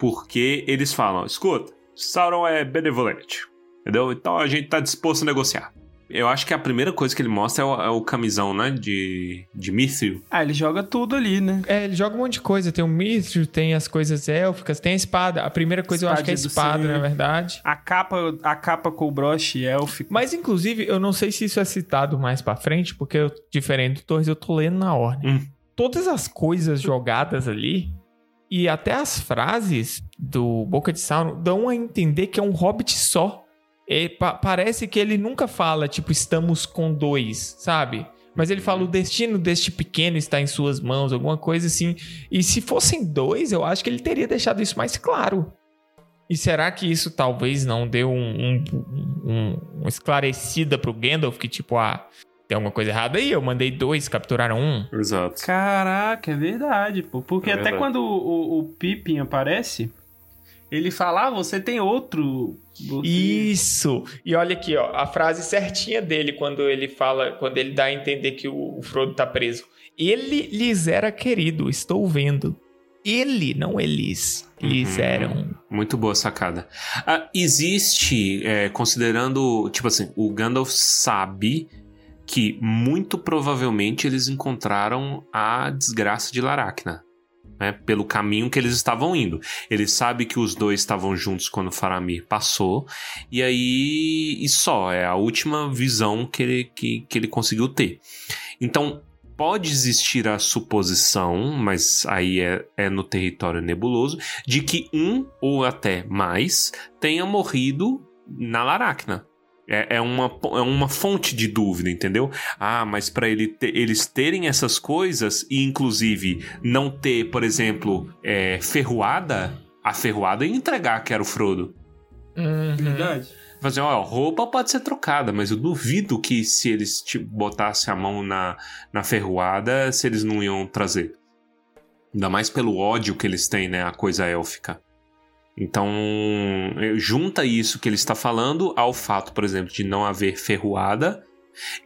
C: Porque eles falam: escuta, Sauron é benevolente, entendeu? Então a gente tá disposto a negociar. Eu acho que a primeira coisa que ele mostra é o, é o, camisão, né? De, de Mithril.
D: Ah, ele joga tudo ali, né?
B: É, ele joga um monte de coisa. Tem o Mithril, tem as coisas élficas, tem a espada. A primeira coisa espada eu acho que é a espada, na verdade.
D: A capa, a capa com o broche élfico.
B: Mas, inclusive, eu não sei se isso é citado mais pra frente, porque eu, diferente do Torres, eu tô lendo na ordem. Hum. Todas as coisas jogadas ali e até as frases do Boca de Sauron dão a entender que é um hobbit só. E pa parece que ele nunca fala, tipo, estamos com dois, sabe? Mas ele fala, o destino deste pequeno está em suas mãos, alguma coisa assim. E se fossem dois, eu acho que ele teria deixado isso mais claro. E será que isso talvez não deu um, um, um, um esclarecida pro Gandalf que, tipo, ah, tem alguma coisa errada aí? Eu mandei dois, capturaram um.
C: Exato.
D: Caraca, é verdade, pô. Porque é verdade. até quando o, o, o Pippin aparece, ele fala, ah, você tem outro.
B: Você... Isso! E olha aqui, ó, a frase certinha dele quando ele fala, quando ele dá a entender que o, o Frodo tá preso. Ele lhes era querido, estou vendo. Ele, não eles, lhes uhum. eram.
C: Muito boa sacada. Ah, existe, é, considerando, tipo assim, o Gandalf sabe que muito provavelmente eles encontraram a desgraça de Laracna. Né, pelo caminho que eles estavam indo. Ele sabe que os dois estavam juntos quando Faramir passou, e aí. E só, é a última visão que ele, que, que ele conseguiu ter. Então, pode existir a suposição, mas aí é, é no território nebuloso, de que um ou até mais tenha morrido na Laracna. É, é, uma, é uma fonte de dúvida, entendeu? Ah, mas para ele ter, eles terem essas coisas e, inclusive, não ter, por exemplo, é, ferroada, a ferroada ia entregar que era o Frodo.
B: Uhum.
D: Verdade.
C: Fazer, ó, roupa pode ser trocada, mas eu duvido que se eles tipo, botassem a mão na, na ferroada, se eles não iam trazer. Ainda mais pelo ódio que eles têm, né? A coisa élfica. Então, eh, junta isso que ele está falando ao fato, por exemplo, de não haver ferroada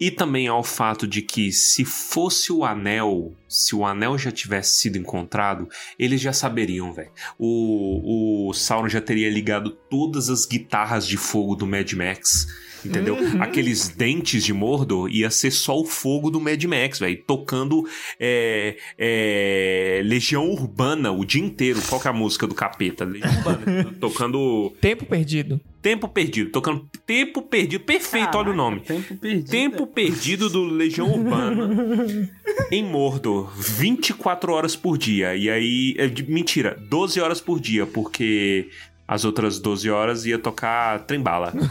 C: e também ao fato de que se fosse o anel, se o anel já tivesse sido encontrado, eles já saberiam, velho. O, o Sauron já teria ligado todas as guitarras de fogo do Mad Max. Entendeu?
B: Uhum.
C: Aqueles dentes de Mordor ia ser só o fogo do Mad Max, velho. Tocando é, é, Legião Urbana o dia inteiro. Qual que é a música do capeta? Legião Urbana. tocando
B: Tempo perdido.
C: Tempo Perdido. Tocando Tempo Perdido. Perfeito, olha o nome.
D: Tempo perdido.
C: Tempo Perdido do Legião Urbana em Mordor, 24 horas por dia. E aí, é, de- mentira, 12 horas por dia, porque as outras 12 horas ia tocar trembala.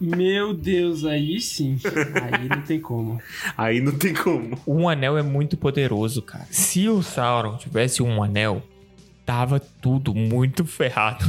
D: Meu Deus, aí sim. Aí não tem como.
C: aí não tem como.
B: Um anel é muito poderoso, cara. Se o Sauron tivesse um anel, tava tudo muito ferrado.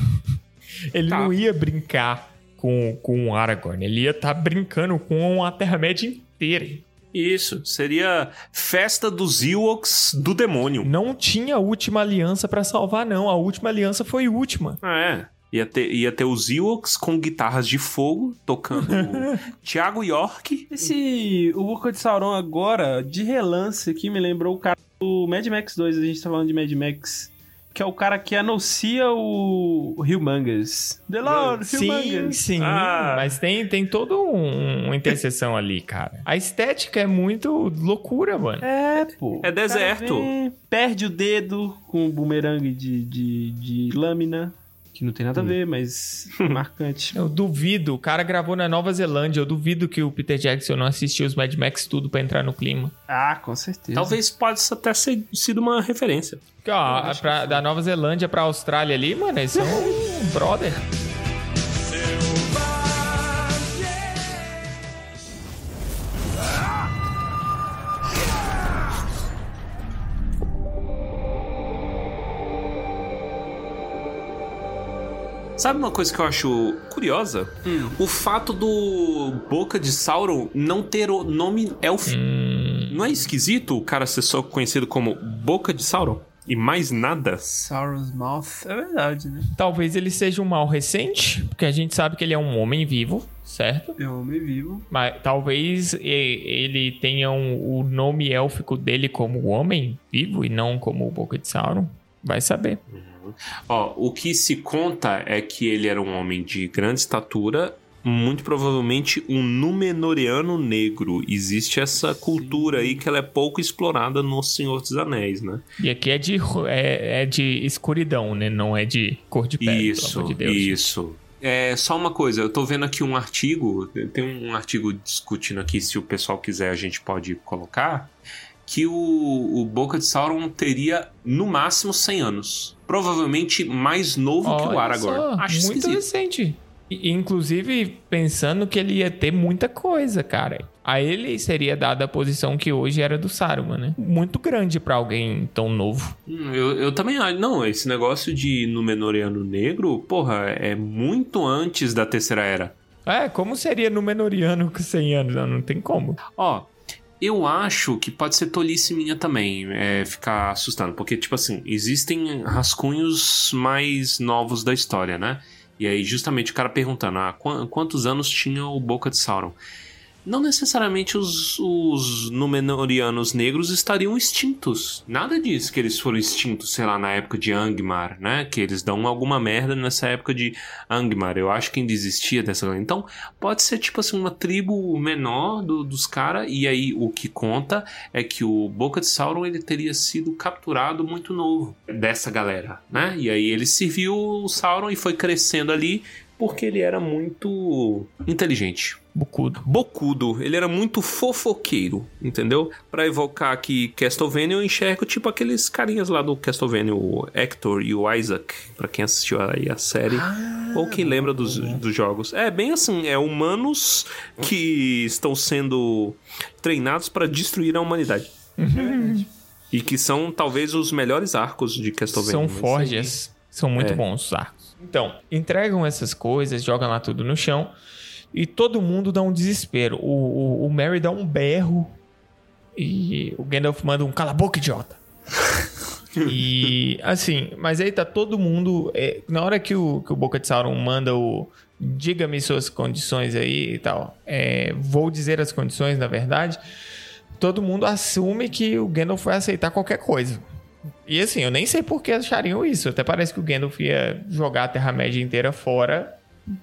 B: Ele
C: Tá.
B: não ia brincar com, com o Aragorn, ele ia estar brincando com a Terra-média inteira.
C: Isso, seria festa dos Ewoks do demônio.
B: Não tinha a última aliança pra salvar, não. A última aliança foi última.
C: Ah, é. Ia ter, ia ter os Ewoks com guitarras de fogo, tocando Thiago York.
D: Esse. O Boca de Sauron agora, de relance aqui, me lembrou o cara do Mad Max 2. A gente tá falando de Mad Max. Que é o cara que anuncia o Humongous. The Lord,
B: Sim,
D: Humongous.
B: sim.
C: Ah.
B: Mas tem, tem toda um, uma interseção ali, cara. A estética é muito loucura, mano.
D: É, pô.
C: É deserto.
D: vem, perde o dedo com o bumerangue de, de, de lâmina. Que não tem nada a ver, mas marcante.
B: Eu duvido, o cara gravou na Nova Zelândia, eu duvido que o Peter Jackson não assistiu os Mad Max tudo pra entrar no clima.
D: Ah, com certeza.
C: Talvez possa até ser sido uma referência.
B: Porque, ó, pra- da Nova Zelândia pra Austrália ali, mano, eles são um brother.
C: Sabe uma coisa que eu acho curiosa? O fato do Boca de Sauron não ter o nome élfico. Não é esquisito o cara ser só conhecido como Boca de Sauron? E mais nada?
D: Sauron's Mouth. É verdade, né?
B: Talvez ele seja um mal recente, porque a gente sabe que ele é um homem vivo, certo?
D: É um homem vivo.
B: Mas talvez e- ele tenha um- o nome élfico dele como homem vivo e não como Boca de Sauron. Vai saber.
C: Ó, o que se conta é que ele era um homem de grande estatura, muito provavelmente um Númenóreano negro. Existe essa cultura aí que ela é pouco explorada no Senhor dos Anéis, né?
B: E aqui é de, é, é de escuridão, né? Não é de cor de pele,
C: Isso,
B: pelo amor de Deus.
C: isso. É, só uma coisa, eu tô vendo aqui um artigo, tem um artigo discutindo aqui, se o pessoal quiser a gente pode colocar, que o, o Boca de Sauron teria no máximo 100 anos. Provavelmente mais novo que o
B: Olha
C: Aragorn.
B: só,
C: Acho
B: muito
C: esquisito.
B: recente. E, inclusive, pensando que ele ia ter muita coisa, cara. A ele seria dada a posição que hoje era do Saruman, né? Muito grande pra alguém tão novo.
C: Hum, Eu, eu também acho. Não, esse negócio de Númenóreano negro, porra, é muito antes da Terceira Era.
B: É, como seria Númenoriano com 100 anos? Não, não tem como.
C: Ó, eu acho que pode ser tolice minha também, é, ficar assustando. Porque, tipo assim, existem rascunhos mais novos da história, né? E aí, justamente, o cara perguntando, ah, qu- quantos anos tinha o Boca de Sauron? Não necessariamente os, os Númenóreanos negros estariam extintos. Nada diz que eles foram extintos, sei lá, na época de Angmar, né? Que eles dão alguma merda nessa época de Angmar. Eu acho que ainda existia dessa. Então, pode ser tipo assim, uma tribo menor do- dos caras. E aí, o que conta é que o Boca de Sauron ele teria sido capturado muito novo dessa galera, né? E aí ele serviu o Sauron e foi crescendo ali porque ele era muito inteligente.
B: Bucudo.
C: Bocudo, ele era muito fofoqueiro, entendeu? Pra evocar aqui Castlevania, eu enxergo tipo aqueles carinhas lá do Castlevania, o Hector e o Isaac, pra quem assistiu aí a série, ou quem lembra dos, dos jogos. É bem assim, é humanos que estão sendo treinados pra destruir a humanidade. E que são talvez os melhores arcos de Castlevania.
B: São forjas. São muito bons os arcos. Então, entregam essas coisas, jogam lá tudo no chão e todo mundo dá um desespero. O, o, o Mary dá um berro e o Gandalf manda um cala a boca, idiota. e assim, mas aí tá todo mundo. é, na hora que o, que o Boca de Sauron manda o. Diga-me suas condições aí e tal. é, vou dizer as condições, na verdade. Todo mundo assume que o Gandalf vai aceitar qualquer coisa. E assim, eu nem sei por que achariam isso. Até parece que o Gandalf ia jogar a Terra-média inteira fora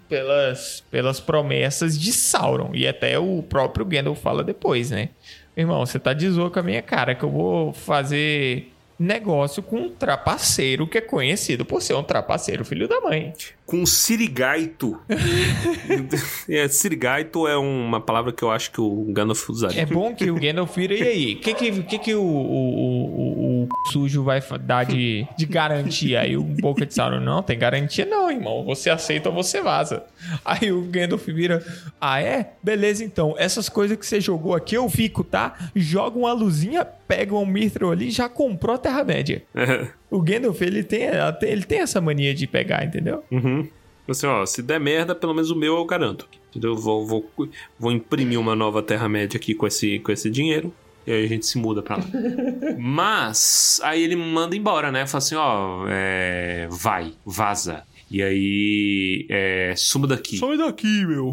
B: pelas, pelas promessas de Sauron. E até o próprio Gandalf fala depois, né? Irmão, você tá de zoa com a minha cara que eu vou fazer negócio com um trapaceiro que é conhecido por ser um trapaceiro filho da mãe.
C: Com sirigaito. é, sirigaito é uma palavra que eu acho que o Gandalf usaria.
B: É bom que o Gandalf vira, e aí? O que que, que, que o, o, o, o sujo vai dar de, de garantia? Aí o Boca de Sauron, não, tem garantia não, irmão. Você aceita ou você vaza. Aí o Gandalf vira, ah é? Beleza então. Essas coisas que você jogou aqui eu fico, tá? Joga uma luzinha, pega um mithril ali e já comprou a Terra-média. O Gandalf, ele tem, ele tem essa mania de pegar, entendeu?
C: Uhum. Assim, ó, se der merda, pelo menos o meu eu garanto. Entendeu? Vou, vou, vou imprimir uma nova Terra-média aqui com esse, com esse dinheiro. E aí a gente se muda pra lá. Mas, aí ele manda embora, né? Fala assim, ó, é, vai, vaza. E aí, é, suma daqui.
A: Sai daqui, meu.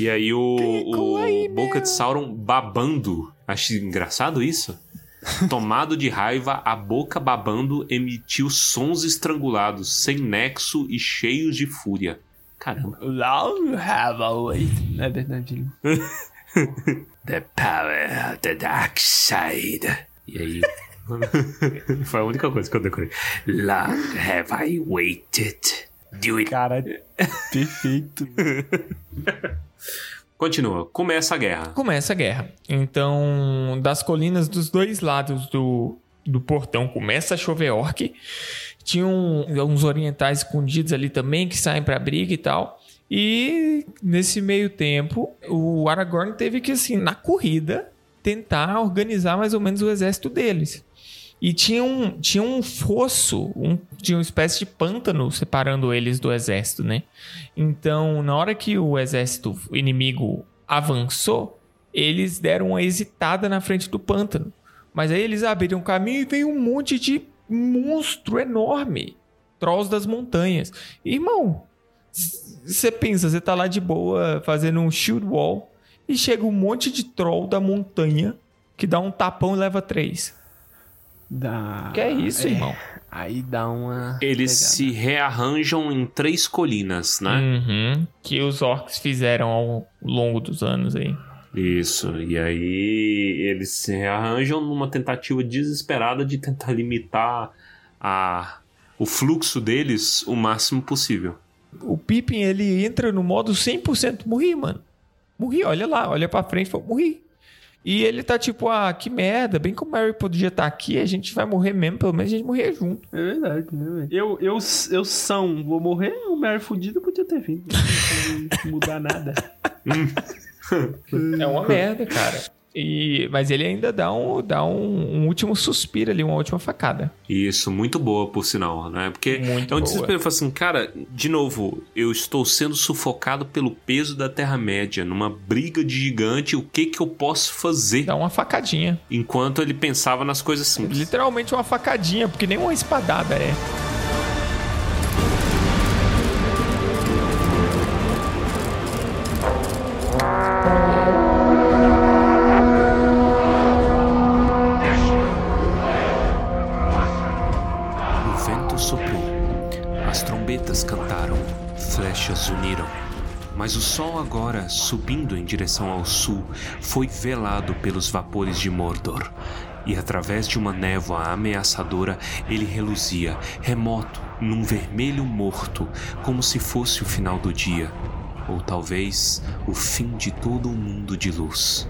C: E aí o, o Boca de Sauron babando. Acho engraçado isso. Tomado de raiva, a boca babando emitiu sons estrangulados, sem nexo e cheios de fúria. Caramba.
D: Long have I waited. É verdade.
C: The power of the dark side. E aí. Foi a única coisa que eu decorei. Long have I waited. Do it.
D: Cara, perfeito.
C: Continua. Começa a guerra.
B: começa a guerra. Então, das colinas dos dois lados do, do portão começa a chover orc. Tinham uns orientais escondidos ali também que saem pra briga e tal. E nesse meio tempo, o Aragorn teve que, assim, na corrida, tentar organizar mais ou menos o exército deles. E tinha um, tinha um fosso, um, tinha uma espécie de pântano separando eles do exército, né? Então, na hora que o exército inimigo avançou, eles deram uma hesitada na frente do pântano. Mas aí eles abriram caminho e veio um monte de monstro enorme. Trolls das montanhas. Irmão, você pensa, você tá lá de boa fazendo um shield wall e chega um monte de troll da montanha que dá um tapão e leva três.
D: Dá...
B: Que é isso, irmão?
D: Aí dá uma.
C: Eles
D: pegada.
C: se rearranjam em três colinas, né?
B: Uhum. Que os orcs fizeram ao longo dos anos aí.
C: Isso. E aí eles se rearranjam numa tentativa desesperada de tentar limitar a, o fluxo deles o máximo possível.
B: O Pippin, ele entra no modo 100% morri, mano. Morri, olha lá, olha pra frente, falou, morri. E ele tá tipo, ah, que merda, bem que o Mary podia estar aqui, a gente vai morrer mesmo, pelo menos a gente morrer junto.
D: É verdade, né, velho? Eu, eu, eu são, vou morrer, o Mary fudido podia ter vindo. Não mudar nada.
B: É uma merda, cara. E, mas ele ainda dá, um, dá um, um último suspiro ali, uma última facada.
C: Isso, muito boa, por sinal, né? Porque
B: Muito
C: é um desespero. Fala assim, cara, de novo, eu estou sendo sufocado pelo peso da Terra-média, numa briga de gigante, o que que eu posso fazer?
B: Dá uma facadinha.
C: Enquanto ele pensava nas coisas simples.
B: Literalmente uma facadinha, porque nem uma espadada é.
C: Flechas uniram. Mas o sol agora, subindo em direção ao sul, foi velado pelos vapores de Mordor. E através de uma névoa ameaçadora, ele reluzia, remoto, num vermelho morto, como se fosse o final do dia. Ou talvez o fim de todo um mundo de luz.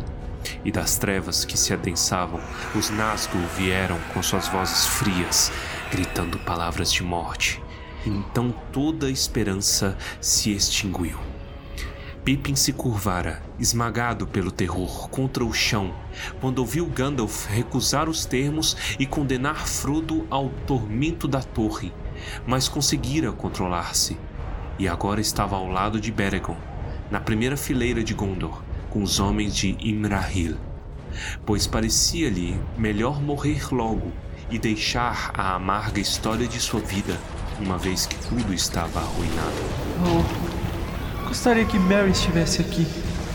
C: E das trevas que se adensavam, os Nazgûl vieram com suas vozes frias, gritando palavras de morte. Então toda esperança se extinguiu. Pippin se curvara, esmagado pelo terror, contra o chão, quando ouviu Gandalf recusar os termos e condenar Frodo ao tormento da torre. mas conseguira controlar-se e agora estava ao lado de Beregon, na primeira fileira de Gondor, com os homens de Imrahil, pois parecia-lhe melhor morrer logo e deixar a amarga história de sua vida, uma vez que tudo estava arruinado.
D: Oh, gostaria que Mary estivesse aqui.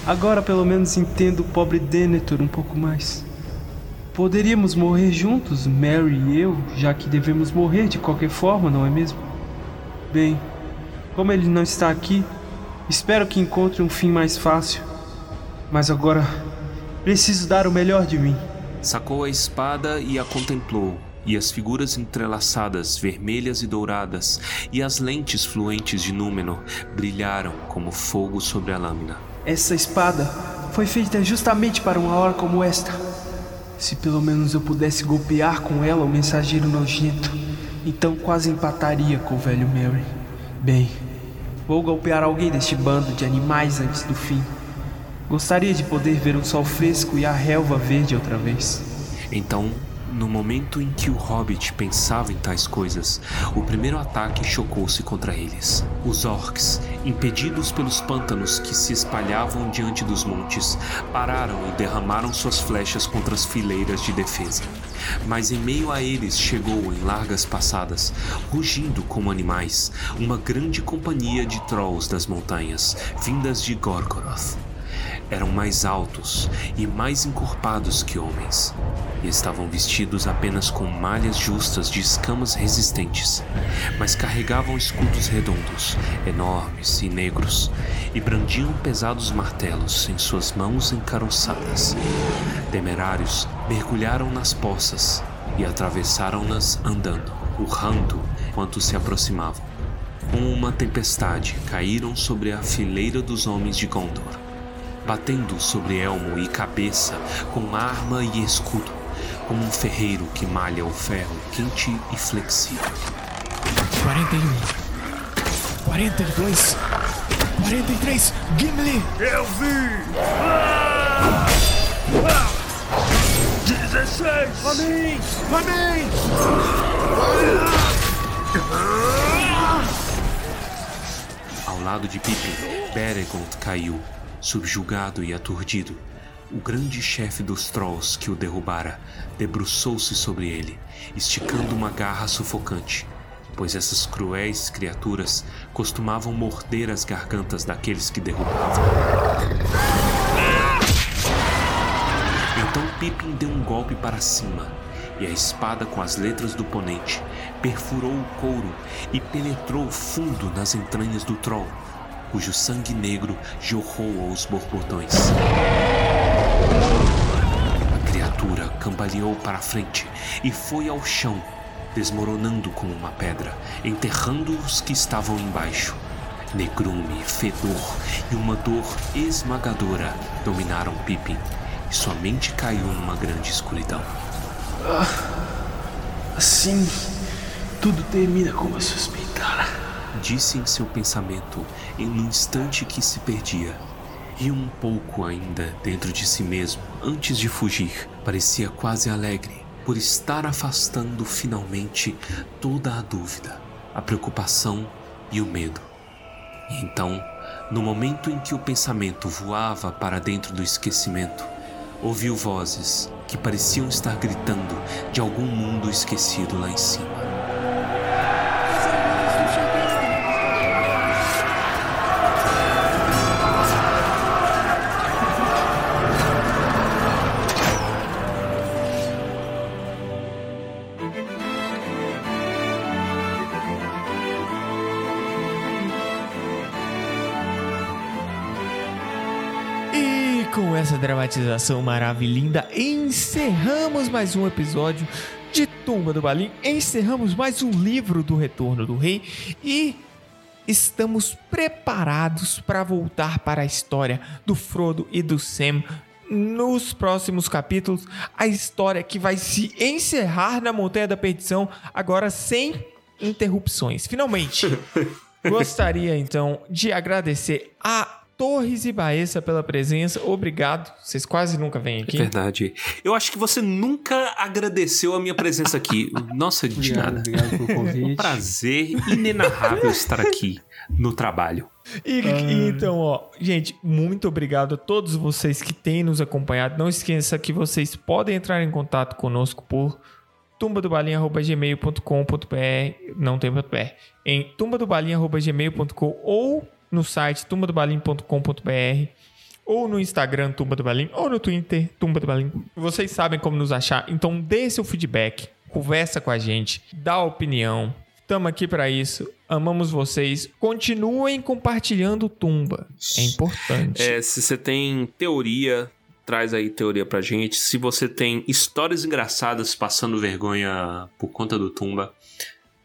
D: Agora pelo menos entendo o pobre Denethor um pouco mais. Poderíamos morrer juntos, Mary e eu, já que devemos morrer de qualquer forma, não é mesmo? Bem, como ele não está aqui, espero que encontre um fim mais fácil. Mas agora preciso dar o melhor de mim.
C: Sacou a espada e a contemplou, e as figuras entrelaçadas, vermelhas e douradas, e as lentes fluentes de Númenor brilharam como fogo sobre a lâmina.
D: Essa espada foi feita justamente para uma hora como esta. Se pelo menos eu pudesse golpear com ela o mensageiro nojento, então quase empataria com o velho Mary. Bem, vou golpear alguém deste bando de animais antes do fim. Gostaria de poder ver o sol fresco e a relva verde outra vez.
C: Então, no momento em que o hobbit pensava em tais coisas, o primeiro ataque chocou-se contra eles. Os orcs, impedidos pelos pântanos que se espalhavam diante dos montes, pararam e derramaram suas flechas contra as fileiras de defesa. Mas em meio a eles chegou, em largas passadas, rugindo como animais, uma grande companhia de trolls das montanhas, vindas de Gorgoroth eram mais altos e mais encorpados que homens, e estavam vestidos apenas com malhas justas de escamas resistentes, mas carregavam escudos redondos, enormes e negros, e brandiam pesados martelos em suas mãos encaroçadas. Temerários mergulharam nas poças e atravessaram-nas andando, urrando enquanto se aproximavam. Com uma tempestade, caíram sobre a fileira dos homens de Gondor batendo sobre elmo e cabeça com arma e escudo, como um ferreiro que malha o ferro quente e flexível.
B: 41, 42, 43, Gimli!
A: Eu vi! Ah! Ah! 16! A mim! A mim!
C: Ao lado de Pippin, Beregond caiu, subjugado e aturdido. O grande chefe dos Trolls que o derrubara debruçou-se sobre ele, esticando uma garra sufocante, pois essas cruéis criaturas costumavam morder as gargantas daqueles que derrubavam. Então Pippin deu um golpe para cima, e a espada com as letras do ponente perfurou o couro e penetrou fundo nas entranhas do Troll cujo sangue negro jorrou aos borbotões. A criatura cambaleou para a frente e foi ao chão, desmoronando como uma pedra, enterrando os que estavam embaixo. Negrume, fedor e uma dor esmagadora dominaram Pippin e sua mente caiu numa grande escuridão.
D: Ah, assim, tudo termina como eu suspeitara
C: disse em seu pensamento em um instante que se perdia. E um pouco ainda dentro de si mesmo, antes de fugir, parecia quase alegre por estar afastando finalmente toda a dúvida, a preocupação e o medo. E então, no momento em que o pensamento voava para dentro do esquecimento, ouviu vozes que pareciam estar gritando de algum mundo esquecido lá em cima.
B: Dramatização maravilhosa, encerramos mais um episódio de Tumba do Balim, encerramos mais um livro do Retorno do Rei. E estamos preparados para voltar para a história do Frodo e do Sam. Nos próximos capítulos, a história que vai se encerrar na Montanha da Perdição, agora sem interrupções. Finalmente, gostaria então de agradecer a Torres e Baessa pela presença. Obrigado. Vocês quase nunca vêm
C: É
B: aqui.
C: verdade. Eu acho que você nunca agradeceu a minha presença aqui. Nossa, de
D: Obrigado,
C: nada.
D: obrigado pelo
C: Um
D: convite.
C: prazer inenarrável estar aqui no trabalho.
B: E, e então, ó, gente, muito obrigado a todos vocês que têm nos acompanhado. Não esqueça que vocês podem entrar em contato conosco por tumbadobalinha.gmail.com.br não tem ponto .br, em tumbadobalinha.gmail.com ou no site tumbadobalinha.com.br ou no Instagram Tumba do Balim ou no Twitter Tumba do Balim. Vocês sabem como nos achar, então dê seu feedback, conversa com a gente, dá opinião. Estamos aqui para isso. Amamos vocês. Continuem compartilhando Tumba. É importante.
C: É, se você tem teoria, traz aí teoria pra gente. Se você tem histórias engraçadas passando vergonha por conta do Tumba,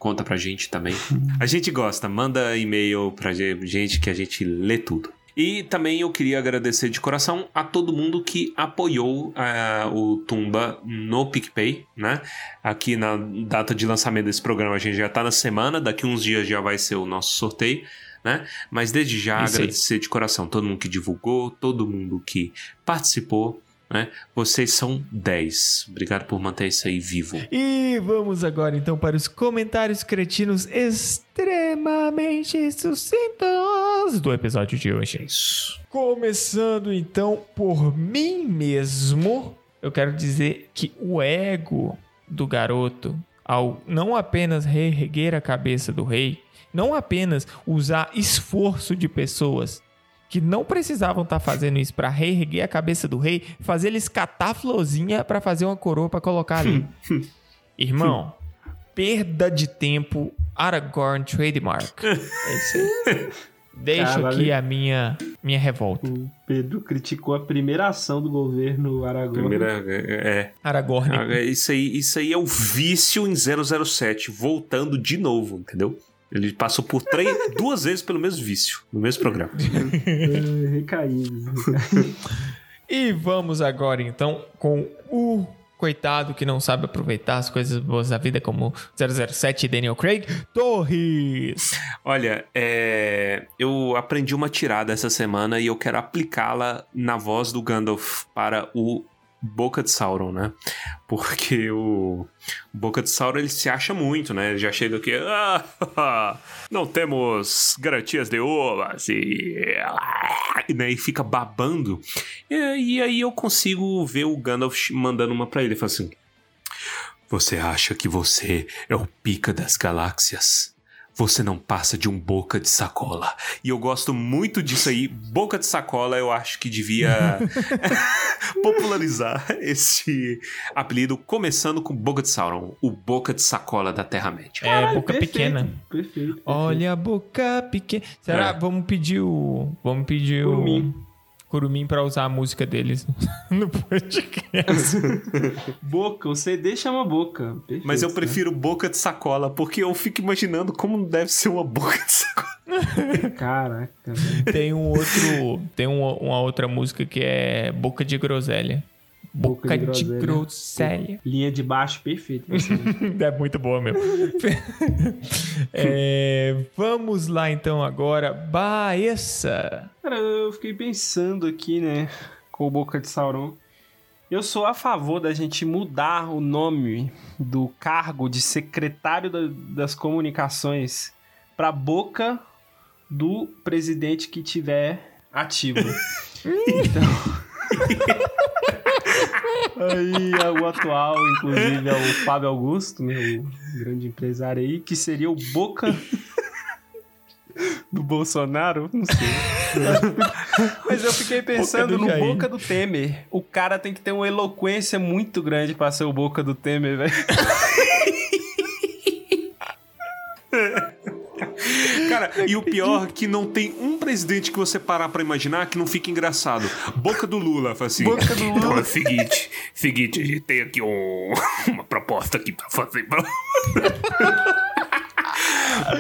C: conta pra gente também. A gente gosta, manda e-mail pra gente que a gente lê tudo. E também eu queria agradecer de coração a todo mundo que apoiou ah, o Tumba no PicPay, né? Aqui na data de lançamento desse programa a gente já tá na semana, daqui uns dias já vai ser o nosso sorteio, né? Mas desde já
B: Isso aí.
C: agradecer de coração todo mundo que divulgou, todo mundo que participou, né? Vocês são 10. Obrigado por manter isso aí vivo.
B: E vamos agora então para os comentários cretinos extremamente sucintos do episódio de hoje.
C: Isso.
B: Começando então por mim mesmo, eu quero dizer que o ego do garoto, ao não apenas reerguer a cabeça do rei, não apenas usar esforço de pessoas que não precisavam estar fazendo isso para reerguer a cabeça do rei, fazer eles catar florzinha para fazer uma coroa para colocar ali. Irmão, perda de tempo, Aragorn trademark. É isso aí. Deixo
D: Caralho.
B: aqui a minha, minha revolta.
D: O Pedro criticou a primeira ação do governo Aragorn.
C: Primeira. É.
B: Aragorn.
C: é. Isso aí, isso aí é o vício em 007, voltando de novo, entendeu? Ele passou por três, duas vezes pelo mesmo vício, no mesmo programa.
D: É, recaídos.
B: E vamos agora então com o coitado que não sabe aproveitar as coisas boas da vida, como 007 e Daniel Craig, Torres.
C: Olha, é, eu aprendi uma tirada essa semana e eu quero aplicá-la na voz do Gandalf para o Boca de Sauron, né? Porque o Boca de Sauron ele se acha muito, né? Ele já chega aqui, ah, não temos garantias de uvas e, né? e fica babando. E, e aí eu consigo ver o Gandalf mandando uma pra ele, ele fala assim: Você acha que você é o pica das galáxias? Você não passa de um boca de sacola. E eu gosto muito disso aí. Boca de sacola, eu acho que devia popularizar esse apelido, começando com Boca de Sauron, o boca de sacola da Terra-média.
B: É, boca
D: Perfeito,
B: pequena.
D: Perfeito. perfeito.
B: Olha a boca pequena. Será?
C: É.
B: Vamos pedir o. Vamos pedir
D: Curumim.
B: o. Curumim pra usar a música deles no podcast.
D: Boca, o CD chama Boca. Perfeito,
C: Mas eu
D: né?
C: prefiro boca de sacola, porque eu fico imaginando como deve ser uma boca de sacola.
D: Caraca. velho.
B: tem um outro. Tem uma, uma outra música que é Boca de Groselha. Boca,
D: Boca
B: de,
D: de
B: groselha.
D: Groselha. Linha de baixo, você.
B: É muito boa mesmo. É, vamos lá então agora. Baessa.
D: Cara, eu fiquei pensando aqui, né, com o Boca de Sauron. Eu sou a favor da gente mudar o nome do cargo de secretário da- das comunicações pra Boca do presidente que tiver ativo. então. Aí é o atual, inclusive, é o Fábio Augusto, né, o grande empresário aí, que seria o Boca do Bolsonaro, não sei. Mas eu fiquei pensando
B: do
D: no
B: Jair.
D: Boca do Temer. O cara tem que ter uma eloquência muito grande pra ser o Boca do Temer, velho.
C: Cara, e o pior é que não tem um presidente que você parar pra imaginar que não fica engraçado. Boca do Lula, assim.
D: Boca do Lula.
C: Então é o seguinte, seguinte, a gente tem aqui um- uma proposta aqui pra fazer.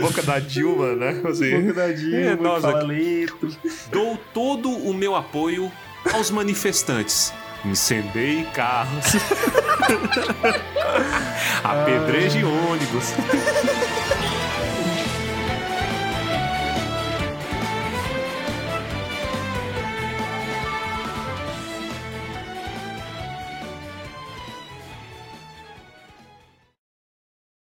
C: Boca da Dilma, né? Assim,
D: Boca da Dilma,
C: É,
D: lento.
C: Dou todo o meu apoio aos manifestantes. Incendei carros. Apedreje ônibus.